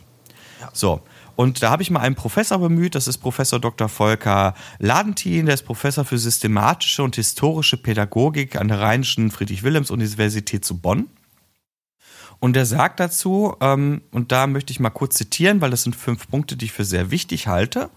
So, und da habe ich mal einen Professor bemüht, das ist Professor Dr. Volker Ladentin, der ist Professor für systematische und historische Pädagogik an der Rheinischen Friedrich-Wilhelms-Universität zu Bonn. Und der sagt dazu, ähm, und da möchte ich mal kurz zitieren, weil das sind fünf Punkte, die ich für sehr wichtig halte.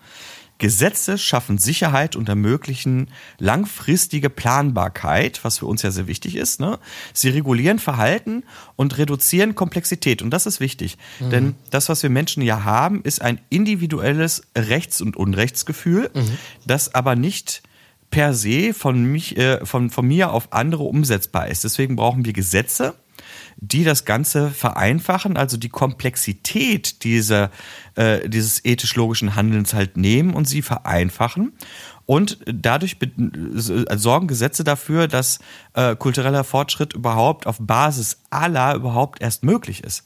Gesetze schaffen Sicherheit und ermöglichen langfristige Planbarkeit, was für uns ja sehr wichtig ist. Ne? Sie regulieren Verhalten und reduzieren Komplexität. Und das ist wichtig. Mhm. Denn das, was wir Menschen ja haben, ist ein individuelles Rechts- und Unrechtsgefühl, mhm. das aber nicht per se von, mich, äh, von, von mir auf andere umsetzbar ist. Deswegen brauchen wir Gesetze, die das Ganze vereinfachen, also die Komplexität dieser, äh, dieses ethisch-logischen Handelns halt nehmen und sie vereinfachen. Und dadurch sorgen Gesetze dafür, dass äh, kultureller Fortschritt überhaupt auf Basis aller überhaupt erst möglich ist.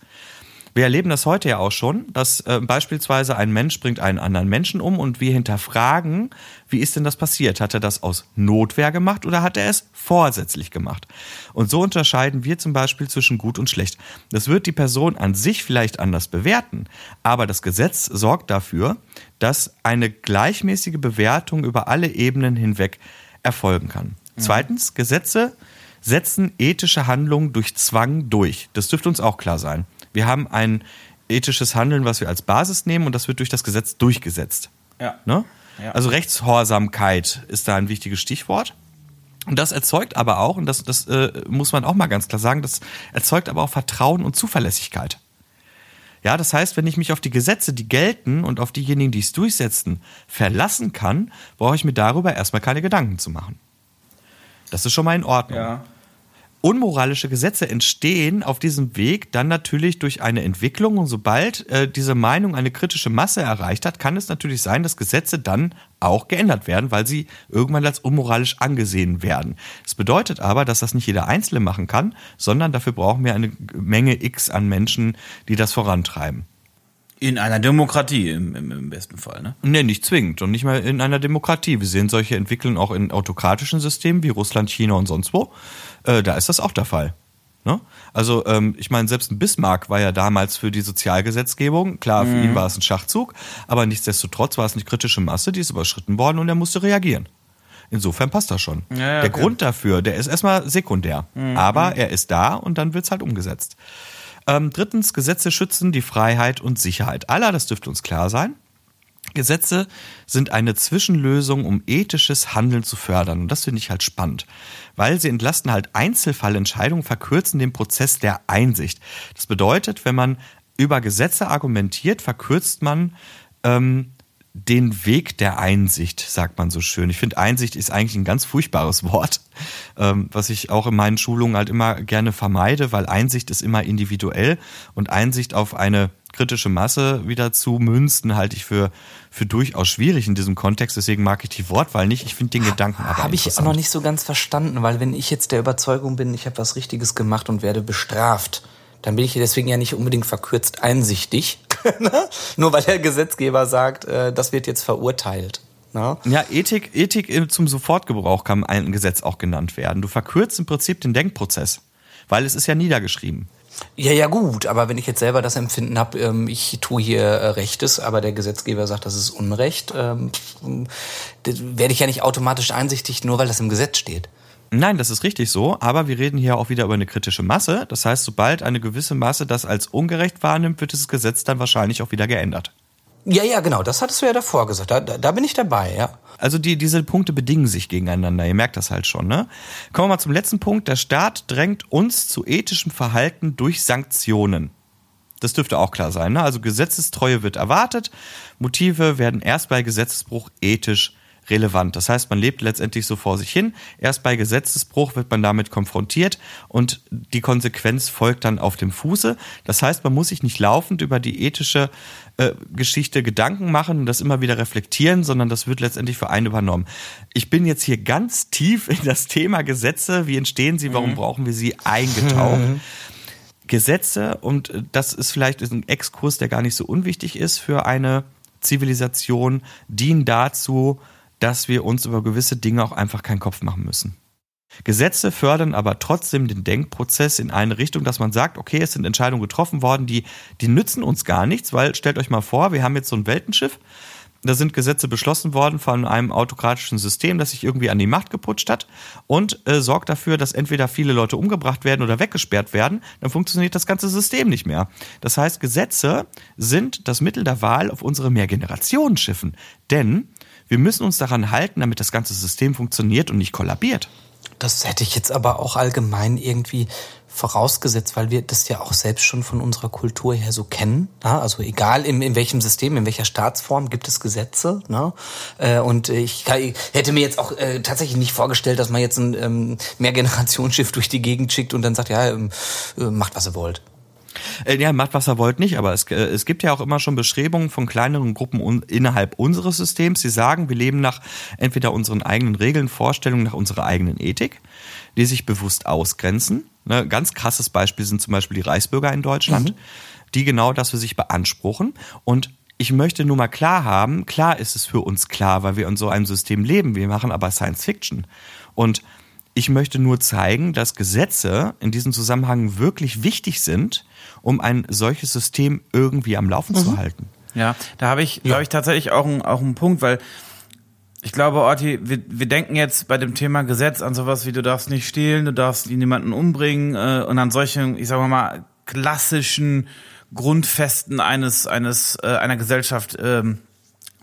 Wir erleben das heute ja auch schon, dass äh, beispielsweise ein Mensch bringt einen anderen Menschen um und wir hinterfragen, wie ist denn das passiert? Hat er das aus Notwehr gemacht oder hat er es vorsätzlich gemacht? Und so unterscheiden wir zum Beispiel zwischen gut und schlecht. Das wird die Person an sich vielleicht anders bewerten, aber das Gesetz sorgt dafür, dass eine gleichmäßige Bewertung über alle Ebenen hinweg erfolgen kann. Mhm. Zweitens, Gesetze setzen ethische Handlungen durch Zwang durch. Das dürfte uns auch klar sein. Wir haben ein ethisches Handeln, was wir als Basis nehmen und das wird durch das Gesetz durchgesetzt. Ja. Ne? ja. Also Rechtshorsamkeit ist da ein wichtiges Stichwort. Und das erzeugt aber auch, und das, das äh, muss man auch mal ganz klar sagen, das erzeugt aber auch Vertrauen und Zuverlässigkeit. Ja, das heißt, wenn ich mich auf die Gesetze, die gelten und auf diejenigen, die es durchsetzen, verlassen kann, brauche ich mir darüber erstmal keine Gedanken zu machen. Das ist schon mal in Ordnung. Ja. Unmoralische Gesetze entstehen auf diesem Weg dann natürlich durch eine Entwicklung und sobald äh, diese Meinung eine kritische Masse erreicht hat, kann es natürlich sein, dass Gesetze dann auch geändert werden, weil sie irgendwann als unmoralisch angesehen werden. Das bedeutet aber, dass das nicht jeder Einzelne machen kann, sondern dafür brauchen wir eine Menge X an Menschen, die das vorantreiben. In einer Demokratie im, im, im besten Fall, ne? Nee, nicht zwingend und nicht mal in einer Demokratie. Wir sehen solche Entwicklungen auch in autokratischen Systemen wie Russland, China und sonst wo. Äh, da ist das auch der Fall. Ne? Also ähm, ich meine, selbst ein Bismarck war ja damals für die Sozialgesetzgebung. Klar, für Mhm. ihn war es ein Schachzug, aber nichtsdestotrotz war es eine kritische Masse, die ist überschritten worden und er musste reagieren. Insofern passt das schon. Ja, ja, der okay. Mhm. Grund dafür, der ist erstmal sekundär. Aber er ist da und dann wird's halt umgesetzt. Ähm, drittens, Gesetze schützen die Freiheit und Sicherheit aller, das dürfte uns klar sein. Gesetze sind eine Zwischenlösung, um ethisches Handeln zu fördern. Und das finde ich halt spannend, weil sie entlasten halt Einzelfallentscheidungen, verkürzen den Prozess der Einsicht. Das bedeutet, wenn man über Gesetze argumentiert, verkürzt man ähm, den Weg der Einsicht, sagt man so schön. Ich finde, Einsicht ist eigentlich ein ganz furchtbares Wort, ähm, was ich auch in meinen Schulungen halt immer gerne vermeide, weil Einsicht ist immer individuell und Einsicht auf eine kritische Masse wieder zu münzen, halte ich für, für durchaus schwierig in diesem Kontext. Deswegen mag ich die Wortwahl nicht. Ich finde den Gedanken aber Habe ich noch nicht so ganz verstanden, weil wenn ich jetzt der Überzeugung bin, ich habe was Richtiges gemacht und werde bestraft, dann bin ich deswegen ja nicht unbedingt verkürzt einsichtig. (laughs) Ne? Nur weil der Gesetzgeber sagt, äh, das wird jetzt verurteilt. Ne? Ja, Ethik, Ethik äh, zum Sofortgebrauch kann ein Gesetz auch genannt werden. Du verkürzt im Prinzip den Denkprozess, weil es ist ja niedergeschrieben. Ja, ja gut, aber wenn ich jetzt selber das Empfinden habe, ähm, ich tue hier äh, Rechtes, aber der Gesetzgeber sagt, das ist Unrecht, ähm, das werde ich ja nicht automatisch einsichtig, nur weil das im Gesetz steht. Nein, das ist richtig so, aber wir reden hier auch wieder über eine kritische Masse. Das heißt, sobald eine gewisse Masse das als ungerecht wahrnimmt, wird dieses Gesetz dann wahrscheinlich auch wieder geändert. Ja, ja, genau, das hattest du ja davor gesagt. Da, da, da bin ich dabei, ja. Also die, diese Punkte bedingen sich gegeneinander. Ihr merkt das halt schon, ne? Kommen wir mal zum letzten Punkt. Der Staat drängt uns zu ethischem Verhalten durch Sanktionen. Das dürfte auch klar sein, ne? Also Gesetzestreue wird erwartet. Motive werden erst bei Gesetzesbruch ethisch relevant. Das heißt, man lebt letztendlich so vor sich hin. Erst bei Gesetzesbruch wird man damit konfrontiert und die Konsequenz folgt dann auf dem Fuße. Das heißt, man muss sich nicht laufend über die ethische äh, Geschichte Gedanken machen und das immer wieder reflektieren, sondern das wird letztendlich für einen übernommen. Ich bin jetzt hier ganz tief in das Thema Gesetze. Wie entstehen sie? Warum brauchen wir sie eingetaucht? (laughs) Gesetze, und das ist vielleicht ein Exkurs, der gar nicht so unwichtig ist für eine Zivilisation, dienen dazu, dass wir uns über gewisse Dinge auch einfach keinen Kopf machen müssen. Gesetze fördern aber trotzdem den Denkprozess in eine Richtung, dass man sagt, okay, es sind Entscheidungen getroffen worden, die, die nützen uns gar nichts, weil stellt euch mal vor, wir haben jetzt so ein Weltenschiff, da sind Gesetze beschlossen worden von einem autokratischen System, das sich irgendwie an die Macht geputscht hat und äh, sorgt dafür, dass entweder viele Leute umgebracht werden oder weggesperrt werden, dann funktioniert das ganze System nicht mehr. Das heißt, Gesetze sind das Mittel der Wahl auf unsere Mehrgenerationenschiffen, denn wir müssen uns daran halten, damit das ganze System funktioniert und nicht kollabiert. Das hätte ich jetzt aber auch allgemein irgendwie vorausgesetzt, weil wir das ja auch selbst schon von unserer Kultur her so kennen. Ja? Also egal in, in welchem System, in welcher Staatsform gibt es Gesetze. Ne? Äh, und ich, ich hätte mir jetzt auch äh, tatsächlich nicht vorgestellt, dass man jetzt ein ähm, Mehrgenerationsschiff (laughs) durch die Gegend schickt und dann sagt, ja, ähm, äh, macht was ihr wollt. Äh, ja, macht was er wollt nicht, aber es, äh, es gibt ja auch immer schon Bestrebungen von kleineren Gruppen un innerhalb unseres Systems. Sie sagen, wir leben nach entweder unseren eigenen Regeln, Vorstellungen, nach unserer eigenen Ethik, die sich bewusst ausgrenzen. Ne, ganz krasses Beispiel sind zum Beispiel die Reichsbürger in Deutschland, die genau das für sich beanspruchen. Und ich möchte nur mal klar haben, klar ist es für uns klar, weil wir in so einem System leben. Wir machen aber Science Fiction. Und ich möchte nur zeigen, dass Gesetze in diesem Zusammenhang wirklich wichtig sind, um ein solches System irgendwie am Laufen zu halten. Ja, da habe ich, glaube ich, tatsächlich auch, einen- auch einen Punkt, weil ich glaube, Orti, wir, wir denken jetzt bei dem Thema Gesetz an sowas wie du darfst nicht stehlen, du darfst niemanden umbringen äh, und an solchen, ich sage mal, klassischen Grundfesten eines, eines, äh, einer Gesellschaft, ähm,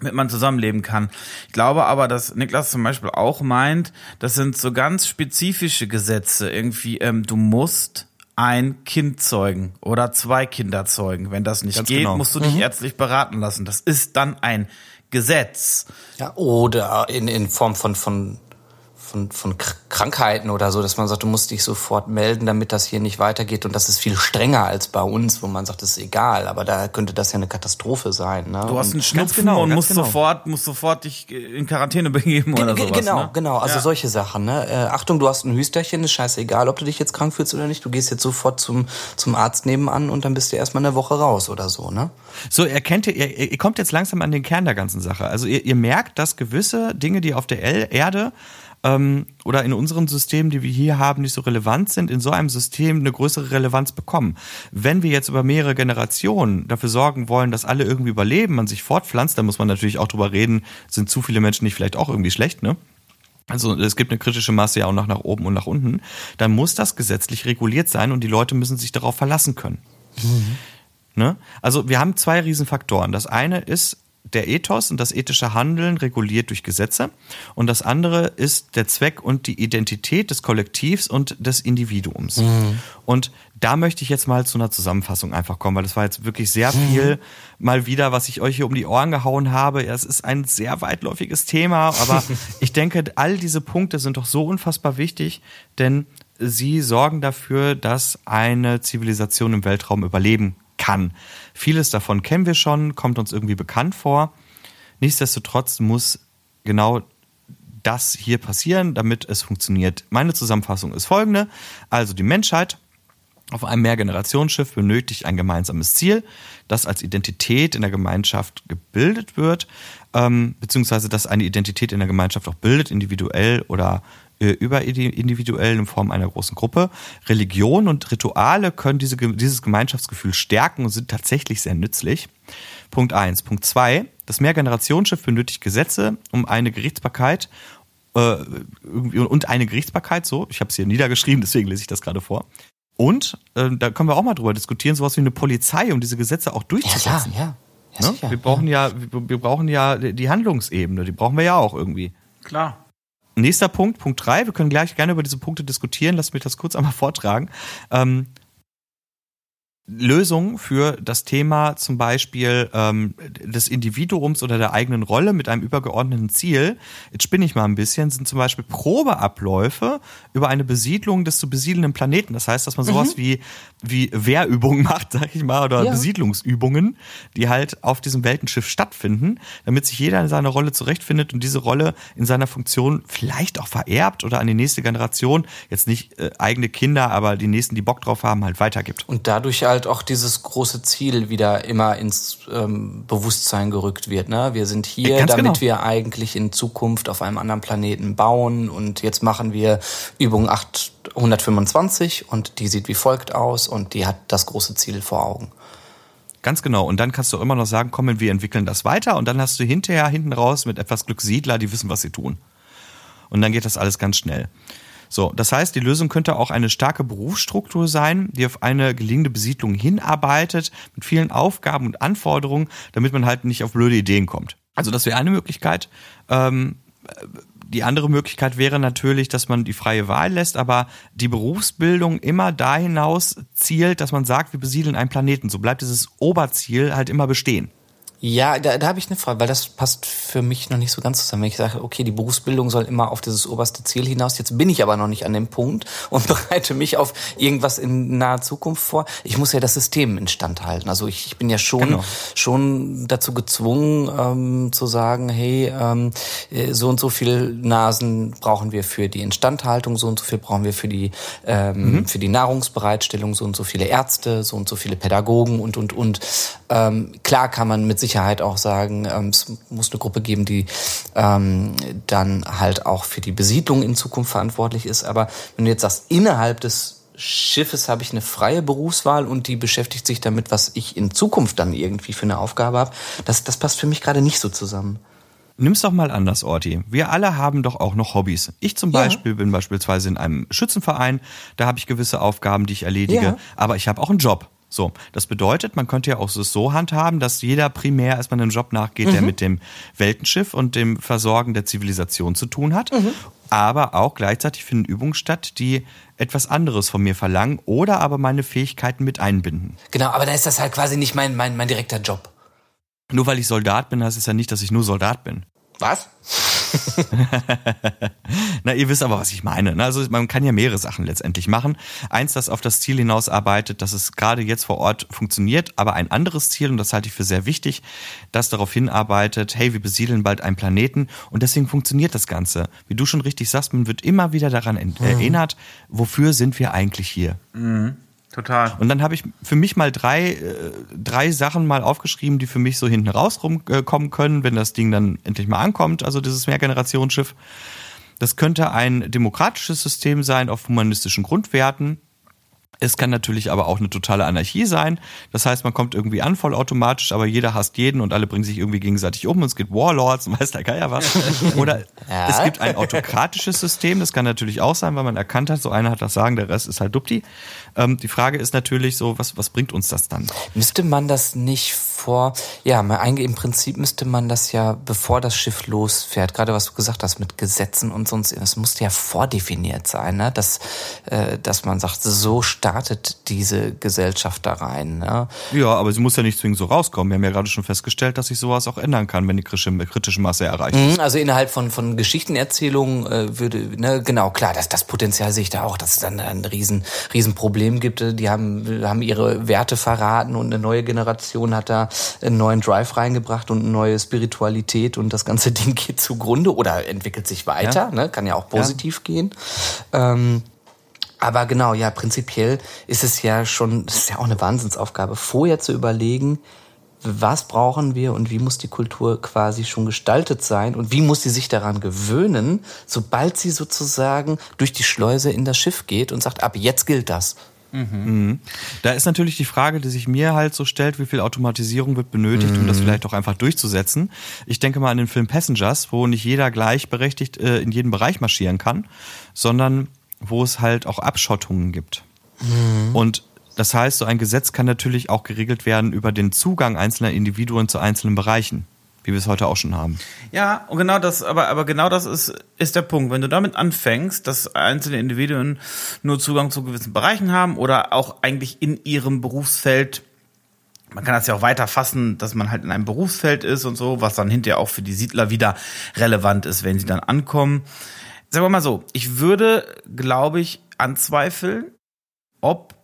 mit man zusammenleben kann. Ich glaube aber, dass Niklas zum Beispiel auch meint, das sind so ganz spezifische Gesetze irgendwie, ähm, du musst ein Kind zeugen oder zwei Kinder zeugen. Wenn das nicht Ganz geht, genau. musst du dich ärztlich beraten lassen. Das ist dann ein Gesetz. Ja, oder in, in Form von, von, von, von Kr- Krankheiten oder so, dass man sagt, du musst dich sofort melden, damit das hier nicht weitergeht. Und das ist viel strenger als bei uns, wo man sagt, das ist egal. Aber da könnte das ja eine Katastrophe sein. Ne? Du hast einen Schnupfen genau, und musst genau. sofort, musst sofort dich in Quarantäne begeben oder sowas. Genau, ne? genau. Also Ja. solche Sachen. Ne? Äh, Achtung, du hast ein Hüsterchen, ist scheißegal, ob du dich jetzt krank fühlst oder nicht. Du gehst jetzt sofort zum, zum Arzt nebenan und dann bist du erstmal eine Woche raus oder so. Ne? So, erkennt ihr, ihr, ihr kommt jetzt langsam an den Kern der ganzen Sache. Also ihr, ihr merkt, dass gewisse Dinge, die auf der Erde ähm, oder in unseren Systemen, die wir hier haben, nicht so relevant sind, in so einem System eine größere Relevanz bekommen. Wenn wir jetzt über mehrere Generationen dafür sorgen wollen, dass alle irgendwie überleben, man sich fortpflanzt, dann muss man natürlich auch drüber reden, sind zu viele Menschen nicht vielleicht auch irgendwie schlecht, ne? Also es gibt eine kritische Masse ja auch noch nach oben und nach unten. Dann muss das gesetzlich reguliert sein und die Leute müssen sich darauf verlassen können. Ne? Also wir haben zwei Riesenfaktoren. Das eine ist der Ethos und das ethische Handeln reguliert durch Gesetze. Und das andere ist der Zweck und die Identität des Kollektivs und des Individuums. Und da möchte ich jetzt mal zu einer Zusammenfassung einfach kommen, weil das war jetzt wirklich sehr viel mal wieder, was ich euch hier um die Ohren gehauen habe. Ja, es ist ein sehr weitläufiges Thema, aber (laughs) ich denke, all diese Punkte sind doch so unfassbar wichtig, denn sie sorgen dafür, dass eine Zivilisation im Weltraum überleben kann. Vieles davon kennen wir schon, kommt uns irgendwie bekannt vor. Nichtsdestotrotz muss genau das hier passieren, damit es funktioniert. Meine Zusammenfassung ist folgende. Also die Menschheit auf einem Mehrgenerationsschiff benötigt ein gemeinsames Ziel, das als Identität in der Gemeinschaft gebildet wird, ähm, beziehungsweise das eine Identität in der Gemeinschaft auch bildet, individuell oder überindividuell in Form einer großen Gruppe. Religion und Rituale können diese, dieses Gemeinschaftsgefühl stärken und sind tatsächlich sehr nützlich. Punkt eins. Punkt zwei: Das Mehrgenerationsschiff benötigt Gesetze, um eine Gerichtsbarkeit äh, und eine Gerichtsbarkeit, so, ich habe es hier niedergeschrieben, (laughs) deswegen lese ich das gerade vor. Und äh, da können wir auch mal drüber diskutieren, sowas wie eine Polizei, um diese Gesetze auch Ja, durchzusetzen. ja, ja. ja Ne? sicher. Wir brauchen ja, wir, wir brauchen ja die Handlungsebene, die brauchen wir ja auch irgendwie. Klar. Nächster Punkt, Punkt drei. Wir können gleich gerne über diese Punkte diskutieren. Lass mich das kurz einmal vortragen. Ähm, Lösungen für das Thema zum Beispiel ähm, des Individuums oder der eigenen Rolle mit einem übergeordneten Ziel, jetzt spinne ich mal ein bisschen, sind zum Beispiel Probeabläufe über eine Besiedlung des zu besiedelnden Planeten. Das heißt, dass man sowas wie, wie Wehrübungen (laughs) macht, sag ich mal, oder Ja. Besiedlungsübungen, die halt auf diesem Weltenschiff stattfinden, damit sich jeder in seiner Rolle zurechtfindet und diese Rolle in seiner Funktion vielleicht auch vererbt oder an die nächste Generation, jetzt nicht äh, eigene Kinder, aber die nächsten, die Bock drauf haben, halt weitergibt. Und dadurch halt auch dieses große Ziel wieder immer ins ähm, Bewusstsein gerückt wird. Ne? Wir sind hier, Ja, ganz damit genau. wir eigentlich in Zukunft auf einem anderen Planeten bauen. Und jetzt machen wir Übung 825 und die sieht wie folgt aus und die hat das große Ziel vor Augen. Ganz genau. Und dann kannst du immer noch sagen, komm, wir entwickeln das weiter und dann hast du hinterher hinten raus mit etwas Glück Siedler, die wissen, was sie tun. Und dann geht das alles ganz schnell. So, das heißt, die Lösung könnte auch eine starke Berufsstruktur sein, die auf eine gelingende Besiedlung hinarbeitet, mit vielen Aufgaben und Anforderungen, damit man halt nicht auf blöde Ideen kommt. Also das wäre eine Möglichkeit. Ähm, die andere Möglichkeit wäre natürlich, dass man die freie Wahl lässt, aber die Berufsbildung immer da hinaus zielt, dass man sagt, wir besiedeln einen Planeten. So bleibt dieses Oberziel halt immer bestehen. Ja, da, da habe ich eine Frage, weil das passt für mich noch nicht so ganz zusammen. Wenn ich sage, okay, die Berufsbildung soll immer auf dieses oberste Ziel hinaus. Jetzt bin ich aber noch nicht an dem Punkt und (laughs) bereite mich auf irgendwas in naher Zukunft vor. Ich muss ja das System instand halten. Also ich, ich bin ja schon Genau. schon dazu gezwungen ähm, zu sagen, hey, ähm, äh, so und so viel Nasen brauchen wir für die Instandhaltung, so und so viel brauchen wir für die ähm, für die Nahrungsbereitstellung, so und so viele Ärzte, so und so viele Pädagogen und und und. Ähm, klar kann man mit Sicherheit auch sagen, ähm, es muss eine Gruppe geben, die ähm, dann halt auch für die Besiedlung in Zukunft verantwortlich ist. Aber wenn du jetzt sagst, innerhalb des Schiffes habe ich eine freie Berufswahl und die beschäftigt sich damit, was ich in Zukunft dann irgendwie für eine Aufgabe habe, das, das passt für mich gerade nicht so zusammen. Nimm's doch mal anders, Orti. Wir alle haben doch auch noch Hobbys. Ich zum Ja. Beispiel bin beispielsweise in einem Schützenverein, da habe ich gewisse Aufgaben, die ich erledige, Ja. aber ich habe auch einen Job. So, das bedeutet, man könnte ja auch es so handhaben, dass jeder primär erstmal einem Job nachgeht, mhm. der mit dem Weltenschiff und dem Versorgen der Zivilisation zu tun hat. Mhm. Aber auch gleichzeitig finden Übungen statt, die etwas anderes von mir verlangen oder aber meine Fähigkeiten mit einbinden. Genau, aber da ist das halt quasi nicht mein, mein, mein direkter Job. Nur weil ich Soldat bin, heißt es ja nicht, dass ich nur Soldat bin. Was? (laughs) Na, ihr wisst aber, was ich meine. Ne? Also man kann ja mehrere Sachen letztendlich machen. Eins, das auf das Ziel hinaus arbeitet, dass es gerade jetzt vor Ort funktioniert, aber ein anderes Ziel, und das halte ich für sehr wichtig, das darauf hinarbeitet, hey, wir besiedeln bald einen Planeten und deswegen funktioniert das Ganze. Wie du schon richtig sagst, man wird immer wieder daran mhm. erinnert, wofür sind wir eigentlich hier? Mhm. Total. Und dann habe ich für mich mal drei, äh, drei Sachen mal aufgeschrieben, die für mich so hinten raus rumkommen können, wenn das Ding dann endlich mal ankommt, also dieses Mehrgenerationsschiff. Das könnte ein demokratisches System sein auf humanistischen Grundwerten. Es kann natürlich aber auch eine totale Anarchie sein. Das heißt, man kommt irgendwie an vollautomatisch, aber jeder hasst jeden und alle bringen sich irgendwie gegenseitig um und es gibt Warlords und (laughs) weiß der Geier was. Oder ja. es gibt ein autokratisches System, das kann natürlich auch sein, weil man erkannt hat, so einer hat das Sagen, der Rest ist halt Dupti. Ähm, die Frage ist natürlich so, was, was bringt uns das dann? Müsste man das nicht vor, ja, im Prinzip müsste man das ja, bevor das Schiff losfährt, gerade was du gesagt hast mit Gesetzen und sonst, das musste ja vordefiniert sein, ne? dass, äh, dass man sagt, so startet diese Gesellschaft da rein. Ne? Ja, aber sie muss ja nicht zwingend so rauskommen. Wir haben ja gerade schon festgestellt, dass sich sowas auch ändern kann, wenn die kritische Masse erreicht ist. Mhm, also innerhalb von, von Geschichtenerzählungen äh, würde, ne, genau, klar, das, das Potenzial sehe ich da auch, dass es dann ein riesen, riesen Problem gibt. Die haben, haben ihre Werte verraten und eine neue Generation hat da einen neuen Drive reingebracht und eine neue Spiritualität und das ganze (laughs) Ding geht zugrunde oder entwickelt sich weiter, ja. ne? kann ja auch positiv ja. gehen. Ähm, aber genau, ja, prinzipiell ist es ja schon, das ist ja auch eine Wahnsinnsaufgabe, vorher zu überlegen, was brauchen wir und wie muss die Kultur quasi schon gestaltet sein und wie muss sie sich daran gewöhnen, sobald sie sozusagen durch die Schleuse in das Schiff geht und sagt, ab jetzt gilt das. Mhm. Da ist natürlich die Frage, die sich mir halt so stellt, wie viel Automatisierung wird benötigt, mhm. um das mhm. vielleicht auch einfach durchzusetzen. Ich denke mal an den Film Passengers, wo nicht jeder gleichberechtigt äh, in jeden Bereich marschieren kann, sondern wo es halt auch Abschottungen gibt. Mhm. Und das heißt, so ein Gesetz kann natürlich auch geregelt werden über den Zugang einzelner Individuen zu einzelnen Bereichen wie wir es heute auch schon haben. Ja, und genau das, aber, aber genau das ist, ist der Punkt. Wenn du damit anfängst, dass einzelne Individuen nur Zugang zu gewissen Bereichen haben oder auch eigentlich in ihrem Berufsfeld man kann das ja auch weiter fassen, dass man halt in einem Berufsfeld ist und so, was dann hinterher auch für die Siedler wieder relevant ist, wenn sie dann ankommen. Sagen wir mal so, ich würde, glaube ich, anzweifeln, ob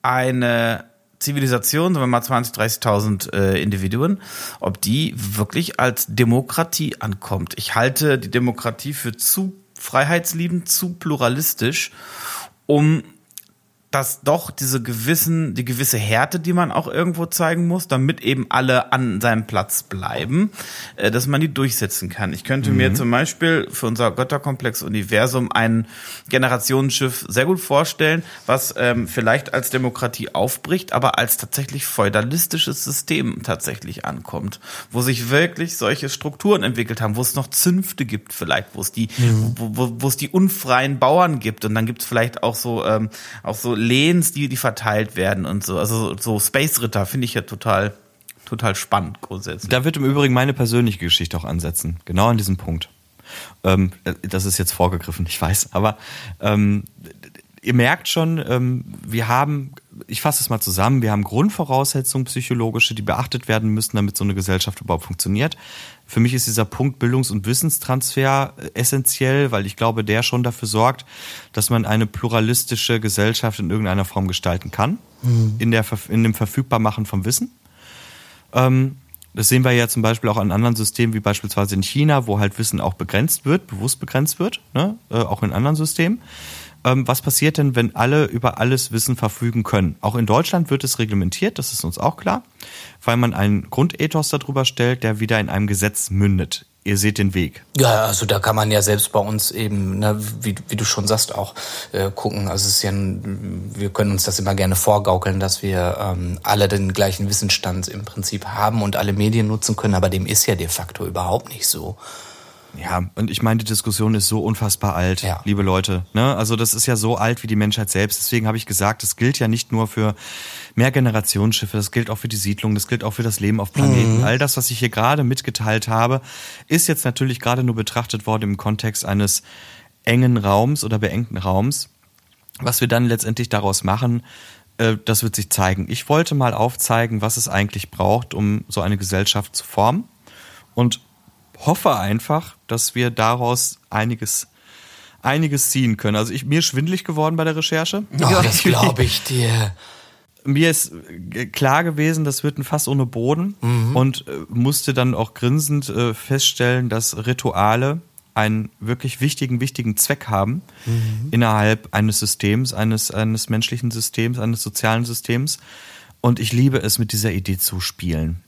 eine Zivilisation, sagen wir mal 20, 30.000 äh, Individuen, ob die wirklich als Demokratie ankommt. Ich halte die Demokratie für zu freiheitsliebend, zu pluralistisch, um dass doch diese gewissen, die gewisse Härte, die man auch irgendwo zeigen muss, damit eben alle an seinem Platz bleiben, äh, dass man die durchsetzen kann. Ich könnte mhm. mir zum Beispiel für unser Götterkomplex-Universum ein Generationenschiff sehr gut vorstellen, was ähm, vielleicht als Demokratie aufbricht, aber als tatsächlich feudalistisches System tatsächlich ankommt, wo sich wirklich solche Strukturen entwickelt haben, wo es noch Zünfte gibt vielleicht, wo es die, mhm. wo, wo, wo es die unfreien Bauern gibt und dann gibt es vielleicht auch so ähm, auch so Lehns, die, die verteilt werden und so. Also so Space Ritter finde ich ja total, total spannend grundsätzlich. Da wird im Übrigen meine persönliche Geschichte auch ansetzen. Genau an diesem Punkt. Ähm, das ist jetzt vorgegriffen, ich weiß, aber ähm, ihr merkt schon, ähm, wir haben, ich fasse es mal zusammen, wir haben Grundvoraussetzungen psychologische, die beachtet werden müssen, damit so eine Gesellschaft überhaupt funktioniert. Für mich ist dieser Punkt Bildungs- und Wissenstransfer äh, essentiell, weil ich glaube, der schon dafür sorgt, dass man eine pluralistische Gesellschaft in irgendeiner Form gestalten kann, mhm. in, der, in dem Verfügbarmachen vom Wissen. Ähm, das sehen wir ja zum Beispiel auch an anderen Systemen, wie beispielsweise in China, wo halt Wissen auch begrenzt wird, bewusst begrenzt wird, ne? äh, auch in anderen Systemen. Ähm, was passiert denn, wenn alle über alles Wissen verfügen können? Auch in Deutschland wird es reglementiert, das ist uns auch klar, weil man einen Grundethos darüber stellt, der wieder in einem Gesetz mündet. Ihr seht den Weg. Ja, also da kann man ja selbst bei uns eben, ne, wie, wie du schon sagst, auch äh, gucken. Also es ist ja, ein, wir können uns das immer gerne vorgaukeln, dass wir ähm, alle den gleichen Wissensstand im Prinzip haben und alle Medien nutzen können, aber dem ist ja de facto überhaupt nicht so. Ja, und ich meine, die Diskussion ist so unfassbar alt, Ja. liebe Leute. Ne? Also das ist ja so alt wie die Menschheit selbst. Deswegen habe ich gesagt, das gilt ja nicht nur für Mehrgenerationsschiffe, das gilt auch für die Siedlung, das gilt auch für das Leben auf Planeten. All das, was ich hier gerade mitgeteilt habe, ist jetzt natürlich gerade nur betrachtet worden im Kontext eines engen Raums oder beengten Raums. Was wir dann letztendlich daraus machen, äh, das wird sich zeigen. Ich wollte mal aufzeigen, was es eigentlich braucht, um so eine Gesellschaft zu formen. Und hoffe einfach, dass wir daraus einiges, einiges ziehen können. Also ich, mir ist schwindlig geworden bei der Recherche. Oh, das glaube ich dir. (laughs) Mir ist äh, klar gewesen, das wird ein Fass ohne Boden und äh, musste dann auch grinsend äh, feststellen, dass Rituale einen wirklich wichtigen, wichtigen Zweck haben innerhalb eines Systems, eines, eines menschlichen Systems, eines sozialen Systems. Und ich liebe es, mit dieser Idee zu spielen.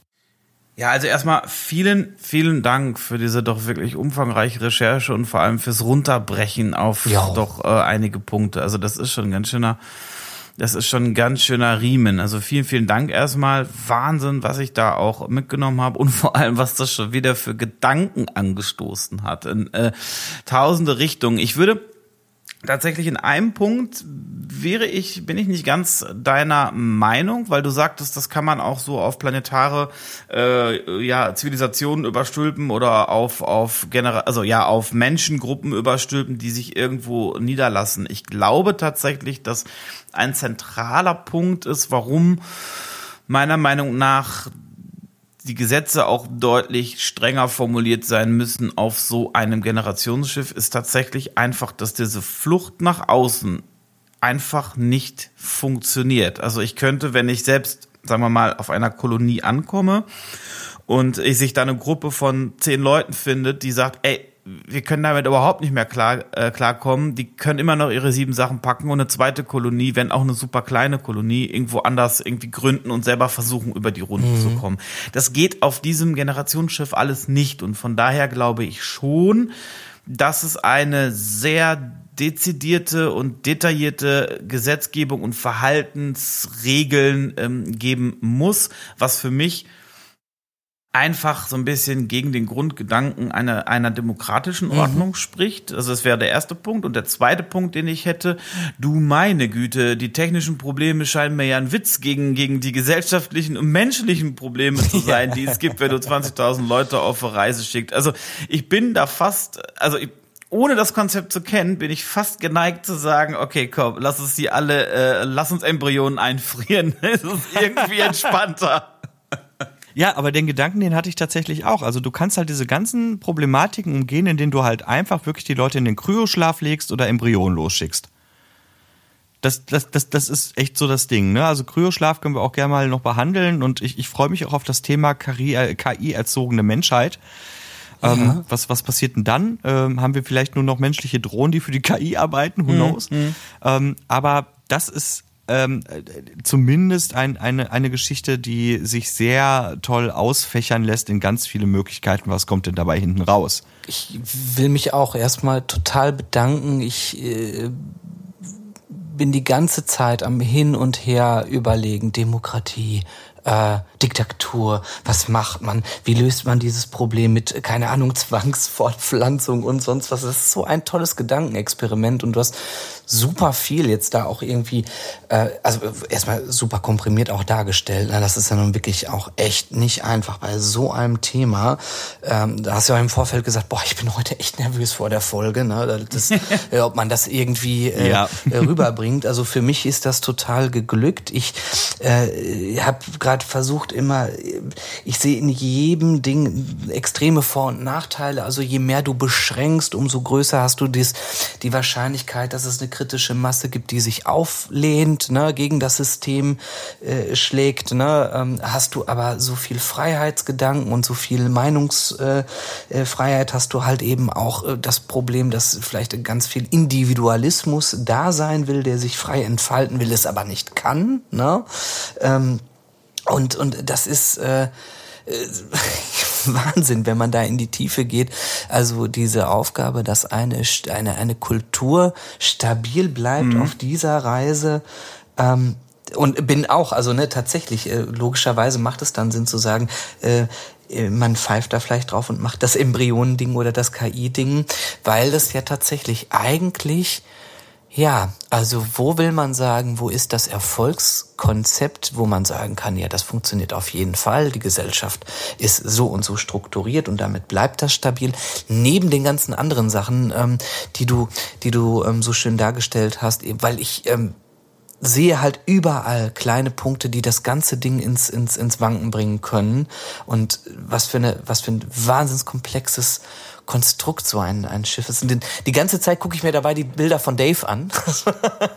Ja, also erstmal vielen, vielen Dank für diese doch wirklich umfangreiche Recherche und vor allem fürs Runterbrechen auf Ja. doch äh, einige Punkte. Also das ist schon ein ganz schöner, das ist schon ein ganz schöner Riemen. Also vielen, vielen Dank erstmal. Wahnsinn, was ich da auch mitgenommen habe und (laughs) vor allem, was das schon wieder für Gedanken angestoßen hat in äh, tausende Richtungen. Ich würde tatsächlich in einem Punkt wäre ich, bin ich nicht ganz deiner Meinung, weil du sagtest, das kann man auch so auf planetare äh, ja, Zivilisationen überstülpen oder auf, auf Genera also ja, auf Menschengruppen überstülpen, die sich irgendwo niederlassen. Ich glaube tatsächlich, dass ein zentraler Punkt ist, warum meiner Meinung nach die Gesetze auch deutlich strenger formuliert sein müssen auf so einem Generationsschiff, ist tatsächlich einfach, dass diese Flucht nach außen einfach nicht funktioniert. Also ich könnte, wenn ich selbst, sagen wir mal, auf einer Kolonie ankomme und ich sich da eine Gruppe von zehn Leuten findet, die sagt, ey, wir können damit überhaupt nicht mehr klar, äh, klarkommen. Die können immer noch ihre sieben Sachen packen und eine zweite Kolonie, wenn auch eine super kleine Kolonie, irgendwo anders irgendwie gründen und selber versuchen, über die Runden zu kommen. Das geht auf diesem Generationsschiff alles nicht. Und von daher glaube ich schon, dass es eine sehr dezidierte und detaillierte Gesetzgebung und Verhaltensregeln ähm, geben muss, was für mich einfach so ein bisschen gegen den Grundgedanken einer, einer demokratischen Ordnung spricht. Also das wäre der erste Punkt. Und der zweite Punkt, den ich hätte, du meine Güte, die technischen Probleme scheinen mir ja ein Witz gegen, gegen die gesellschaftlichen und menschlichen Probleme zu (laughs) sein, die es gibt, wenn du 20.000 Leute auf eine Reise schickt. Also ich bin da fast, also ich, ohne das Konzept zu kennen, bin ich fast geneigt zu sagen, okay, komm, lass uns die alle, äh, lass uns Embryonen einfrieren. (laughs) Es ist irgendwie (laughs) entspannter. Ja, aber den Gedanken, den hatte ich tatsächlich auch. Also du kannst halt diese ganzen Problematiken umgehen, indem du halt einfach wirklich die Leute in den Kryoschlaf legst oder Embryonen losschickst. Das, das, das, das ist echt so das Ding. Ne? Also Kryoschlaf können wir auch gerne mal noch behandeln und ich, ich freue mich auch auf das Thema KI-erzogene Menschheit. Ähm, was, was passiert denn dann? Ähm, haben wir vielleicht nur noch menschliche Drohnen, die für die KI arbeiten? Who knows? Ähm, aber das ist ähm, äh, zumindest ein, eine, eine Geschichte, die sich sehr toll ausfächern lässt in ganz viele Möglichkeiten. Was kommt denn dabei hinten raus? Ich will mich auch erstmal total bedanken. Ich äh, bin die ganze Zeit am Hin und Her überlegen, Demokratie, äh, Diktatur, was macht man, wie löst man dieses Problem mit, keine Ahnung, (laughs) Zwangsfortpflanzung und sonst was. Das ist so ein tolles Gedankenexperiment und du hast super viel jetzt da auch irgendwie, äh, also erstmal super komprimiert auch dargestellt. Na, das ist ja nun wirklich auch echt nicht einfach bei so einem Thema. Ähm, da hast du ja im Vorfeld gesagt, boah, ich bin heute echt nervös vor der Folge, ne? Das, (laughs) äh, ob man das irgendwie äh, Ja. äh, rüberbringt. Also für mich ist das total geglückt. Ich äh, habe gerade versucht immer, ich sehe in jedem Ding extreme Vor- und Nachteile. Also je mehr du beschränkst, umso größer hast du dies, die Wahrscheinlichkeit, dass es eine kritische Masse gibt, die sich auflehnt, ne, gegen das System äh, schlägt. Ne, ähm, hast du aber so viel Freiheitsgedanken und so viel Meinungsfreiheit, äh, Freiheit, hast du halt eben auch äh, das Problem, dass vielleicht ganz viel Individualismus da sein will, der sich frei entfalten will, es aber nicht kann. Ne? Ähm, und, und das ist äh, äh, (laughs) Wahnsinn, wenn man da in die Tiefe geht. Also diese Aufgabe, dass eine, eine, eine Kultur stabil bleibt auf dieser Reise. Ähm, und bin auch, also ne, tatsächlich, äh, logischerweise macht es dann Sinn zu sagen, äh, äh, man pfeift da vielleicht drauf und macht das Embryonending oder das KI-Ding, weil das ja tatsächlich eigentlich ja, also wo will man sagen, wo ist das Erfolgskonzept, wo man sagen kann, ja, das funktioniert auf jeden Fall, die Gesellschaft ist so und so strukturiert und damit bleibt das stabil. Neben den ganzen anderen Sachen, ähm, die du, die du ähm, so schön dargestellt hast, weil ich ähm, sehe halt überall kleine Punkte, die das ganze Ding ins, ins, ins Wanken bringen können. Und was für eine, was für ein wahnsinns komplexes Konstrukt so ein, ein Schiff ist. Und die ganze Zeit gucke ich mir dabei die Bilder von Dave an.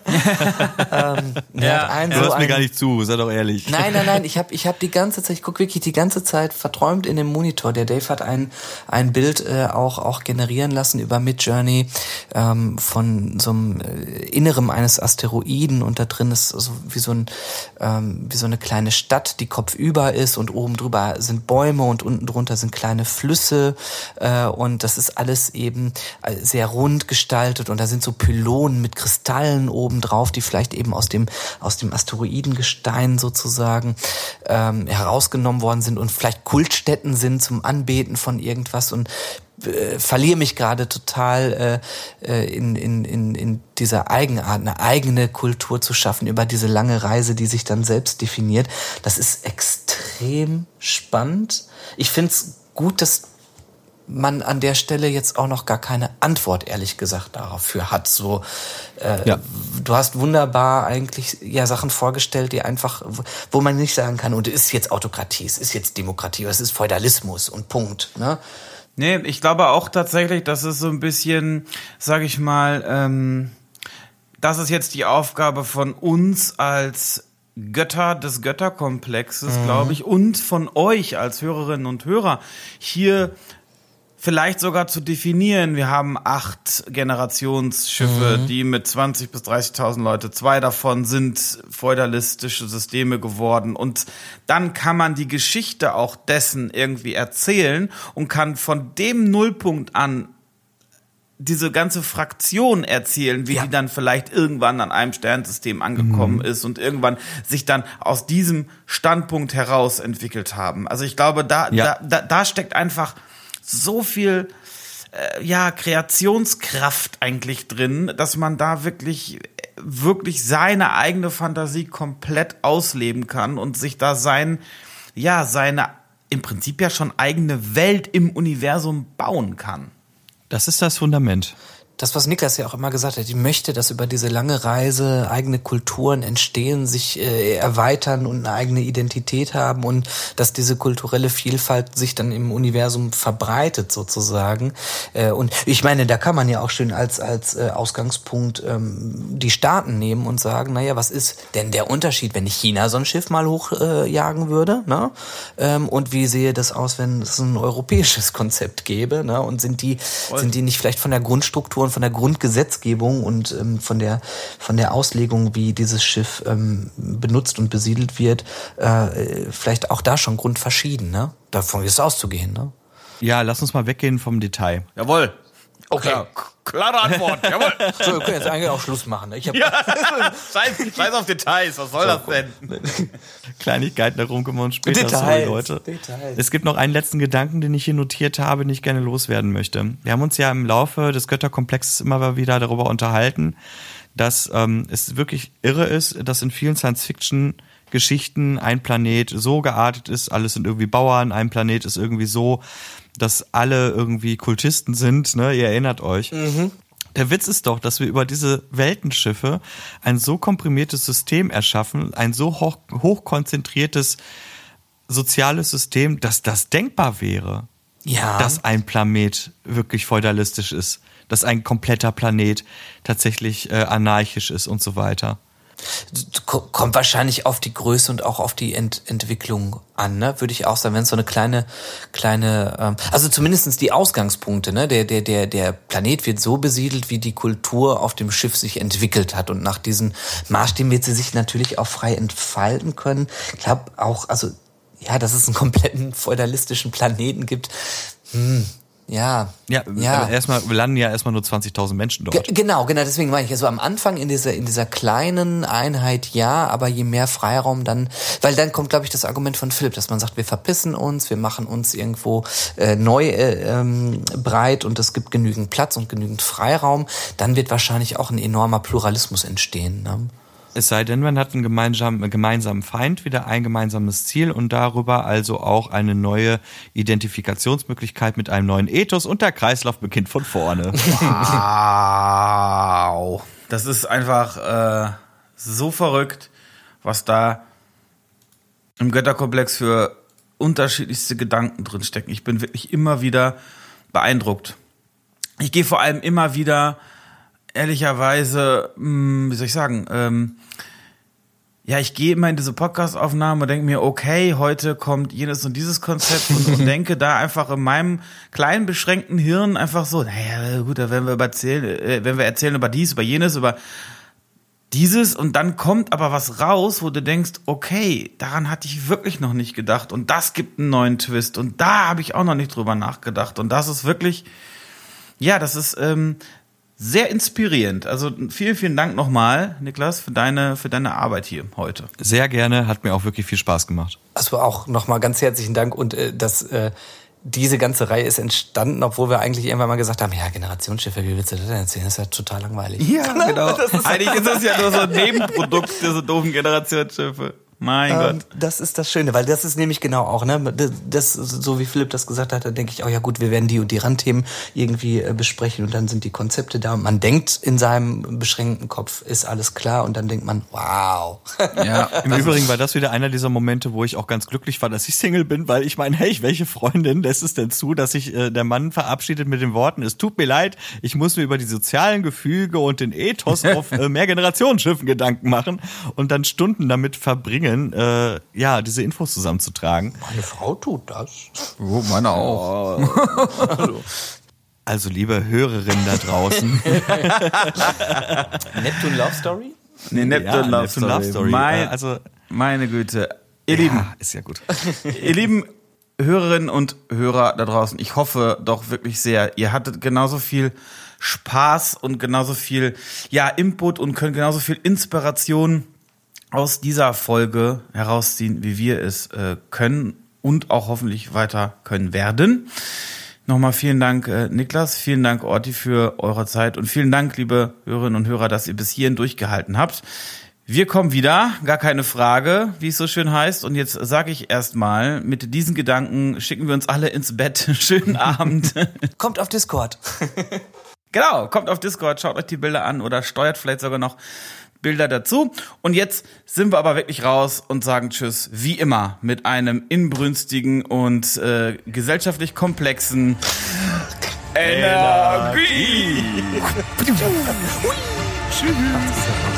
(laughs) ähm, ja, einen, du so hörst mir gar nicht zu, sei doch ehrlich. Nein, nein, nein, (laughs) ich habe ich hab die ganze Zeit, ich gucke wirklich die ganze Zeit verträumt in dem Monitor. Der Dave hat ein, ein Bild äh, auch, auch generieren lassen über Midjourney ähm, von so einem äh, Innerem eines Asteroiden und da drin ist so wie so, ein, ähm, wie so eine kleine Stadt, die kopfüber ist und oben drüber sind Bäume und unten drunter sind kleine Flüsse äh, und das ist alles eben äh, sehr rund gestaltet und da sind so Pylonen mit Kristallen oben drauf, die vielleicht eben aus dem aus dem Asteroidengestein sozusagen ähm, herausgenommen worden sind und vielleicht Kultstätten sind zum Anbeten von irgendwas und äh, verliere mich gerade total äh, äh, in, in, in, in dieser Eigenart, eine eigene Kultur zu schaffen über diese lange Reise, die sich dann selbst definiert. Das ist extrem spannend. Ich finde es gut, dass man an der Stelle jetzt auch noch gar keine Antwort, ehrlich gesagt, dafür hat. So, äh, ja. du hast wunderbar eigentlich ja Sachen vorgestellt, die einfach, wo man nicht sagen kann, und es ist jetzt Autokratie, es ist jetzt Demokratie, es ist Feudalismus und Punkt. Ne? Nee, ich glaube auch tatsächlich, dass es so ein bisschen, sag ich mal, ähm, das ist jetzt die Aufgabe von uns als Götter des Götterkomplexes, mhm. glaube ich, und von euch als Hörerinnen und Hörer hier vielleicht sogar zu definieren. Wir haben acht Generationsschiffe, mhm. die mit 20 bis 30.000 Leute, zwei davon sind feudalistische Systeme geworden. Und dann kann man die Geschichte auch dessen irgendwie erzählen und kann von dem Nullpunkt an diese ganze Fraktion erzählen, wie ja. die dann vielleicht irgendwann an einem Sternsystem angekommen mhm. ist und irgendwann sich dann aus diesem Standpunkt heraus entwickelt haben. Also ich glaube, da, ja. da, da, da steckt einfach so viel äh, ja Kreationskraft eigentlich drin, dass man da wirklich wirklich seine eigene Fantasie komplett ausleben kann und sich da sein ja seine im Prinzip ja schon eigene Welt im Universum bauen kann. Das ist das Fundament das, was Niklas ja auch immer gesagt hat, ich möchte, dass über diese lange Reise eigene Kulturen entstehen, sich äh, erweitern und eine eigene Identität haben und dass diese kulturelle Vielfalt sich dann im Universum verbreitet sozusagen. Äh, und ich meine, da kann man ja auch schön als, als äh, Ausgangspunkt ähm, die Staaten nehmen und sagen, naja, was ist denn der Unterschied, wenn ich China so ein Schiff mal hochjagen äh, würde? Ne? Ähm, und wie sehe das aus, wenn es ein europäisches Konzept gäbe? Ne? Und sind die, sind die nicht vielleicht von der Grundstruktur und von der Grundgesetzgebung und ähm, von der von der Auslegung, wie dieses Schiff ähm, benutzt und besiedelt wird, äh, vielleicht auch da schon grundverschieden. Ne? Davon ist auszugehen. Ne? Ja, lass uns mal weggehen vom Detail. Jawohl. Okay. Klar, klare Antwort. (laughs) Jawohl. So, wir können jetzt eigentlich auch Schluss machen. Ne? Ich hab ja, scheiß, scheiß auf Details. Was soll so, das denn? (laughs) Kleinigkeiten darum kümmern uns später. Details, Sorry, Leute. Details. Es gibt noch einen letzten Gedanken, den ich hier notiert habe, den ich gerne loswerden möchte. Wir haben uns ja im Laufe des Götterkomplexes immer wieder darüber unterhalten, dass ähm, es wirklich irre ist, dass in vielen Science-Fiction Geschichten ein Planet so geartet ist, alles sind irgendwie Bauern, ein Planet ist irgendwie so dass alle irgendwie Kultisten sind, ne? Ihr erinnert euch. Mhm. Der Witz ist doch, dass wir über diese Weltenschiffe ein so komprimiertes System erschaffen, ein so hoch, hochkonzentriertes soziales System, dass das denkbar wäre. Ja. Dass ein Planet wirklich feudalistisch ist, dass ein kompletter Planet tatsächlich äh, anarchisch ist und so weiter. Kommt wahrscheinlich auf die Größe und auch auf die Ent Entwicklung an, ne? Würde ich auch sagen, wenn es so eine kleine, kleine, ähm, also zumindestens die Ausgangspunkte, ne? Der, der, der, der Planet wird so besiedelt, wie die Kultur auf dem Schiff sich entwickelt hat. Und nach diesen Maßstäben wird sie sich natürlich auch frei entfalten können. Ich glaube auch, also ja, dass es einen kompletten feudalistischen Planeten gibt, hm, Ja. Ja, ja. erstmal landen ja erstmal nur 20.000 Menschen dort. Ge- Genau, genau, deswegen meine ich, also am Anfang in dieser, in dieser kleinen Einheit ja, aber je mehr Freiraum dann, weil dann kommt, glaube ich, das Argument von Philipp, dass man sagt, wir verpissen uns, wir machen uns irgendwo äh, neu äh, ähm, breit und es gibt genügend Platz und genügend Freiraum, dann wird wahrscheinlich auch ein enormer Pluralismus entstehen. Ne? Es sei denn, man hat einen gemeinsamen, gemeinsamen Feind, wieder ein gemeinsames Ziel und darüber also auch eine neue Identifikationsmöglichkeit mit einem neuen Ethos und der Kreislauf beginnt von vorne. (laughs) Wow. Das ist einfach äh, so verrückt, was da im Götterkomplex für unterschiedlichste Gedanken drin stecken. Ich bin wirklich immer wieder beeindruckt. Ich gehe vor allem immer wieder, ehrlicherweise, mh, wie soll ich sagen, ähm, ja, ich gehe immer in diese Podcast-Aufnahme und denke mir, okay, heute kommt jenes und dieses Konzept und, und (laughs) denke da einfach in meinem kleinen, beschränkten Hirn einfach so, naja, gut, da werden wir erzählen, äh, wenn wir erzählen über dies, über jenes, über dieses und dann kommt aber was raus, wo du denkst, okay, daran hatte ich wirklich noch nicht gedacht und das gibt einen neuen Twist und da habe ich auch noch nicht drüber nachgedacht und das ist wirklich, ja, das ist ähm, sehr inspirierend. Also vielen, vielen Dank nochmal, Niklas, für deine, für deine Arbeit hier heute. Sehr gerne, hat mir auch wirklich viel Spaß gemacht. Also auch nochmal ganz herzlichen Dank und äh, dass äh, diese ganze Reihe ist entstanden, obwohl wir eigentlich irgendwann mal gesagt haben, ja, Generationsschiffe, wie willst du das denn erzählen? Das ist ja total langweilig. Ja, (laughs) genau. Eigentlich ist das ja nur so ein Nebenprodukt, diese doofen Generationsschiffe. Mein Ähm, Gott. das ist das Schöne, weil das ist nämlich genau auch, ne, das, so wie Philipp das gesagt hat, da denke ich, oh ja gut, wir werden die und die Randthemen irgendwie äh, besprechen und dann sind die Konzepte da und man denkt in seinem beschränkten Kopf, ist alles klar und dann denkt man, wow. Ja, Im (laughs) Übrigen war das wieder einer dieser Momente, wo ich auch ganz glücklich war, dass ich Single bin, weil ich meine, hey, welche Freundin lässt es denn zu, dass sich äh, der Mann verabschiedet mit den Worten, es tut mir leid, ich muss mir über die sozialen Gefüge und den Ethos (laughs) auf äh, Mehrgenerationenschiffen Gedanken machen und dann Stunden damit verbringen, äh, ja, diese Infos zusammenzutragen. Meine Frau tut das. Oh, meine auch. (laughs) Also liebe Hörerinnen da draußen, (laughs) Neptune Love Story? Nee, Neptune Ja, Love, Neptune Story. Love Story. Mein, Äh, also- meine Güte. Ihr Lieben, ja, ist ja gut. (laughs) ihr lieben Hörerinnen und Hörer da draußen, ich hoffe doch wirklich sehr, ihr hattet genauso viel Spaß und genauso viel ja Input und könnt genauso viel Inspiration aus dieser Folge herausziehen, wie wir es äh, können und auch hoffentlich weiter können werden. Nochmal vielen Dank, äh, Niklas, vielen Dank, Orti, für eure Zeit und vielen Dank, liebe Hörerinnen und Hörer, dass ihr bis hierhin durchgehalten habt. Wir kommen wieder, gar keine Frage, wie es so schön heißt. Und jetzt sage ich erstmal, mit diesen Gedanken schicken wir uns alle ins Bett. (laughs) Schönen Abend. Kommt auf Discord. (laughs) Genau, kommt auf Discord, schaut euch die Bilder an oder steuert vielleicht sogar noch Bilder dazu. Und jetzt sind wir aber wirklich raus und sagen Tschüss, wie immer, mit einem inbrünstigen und äh, gesellschaftlich komplexen Energie. (laughs) Tschüss.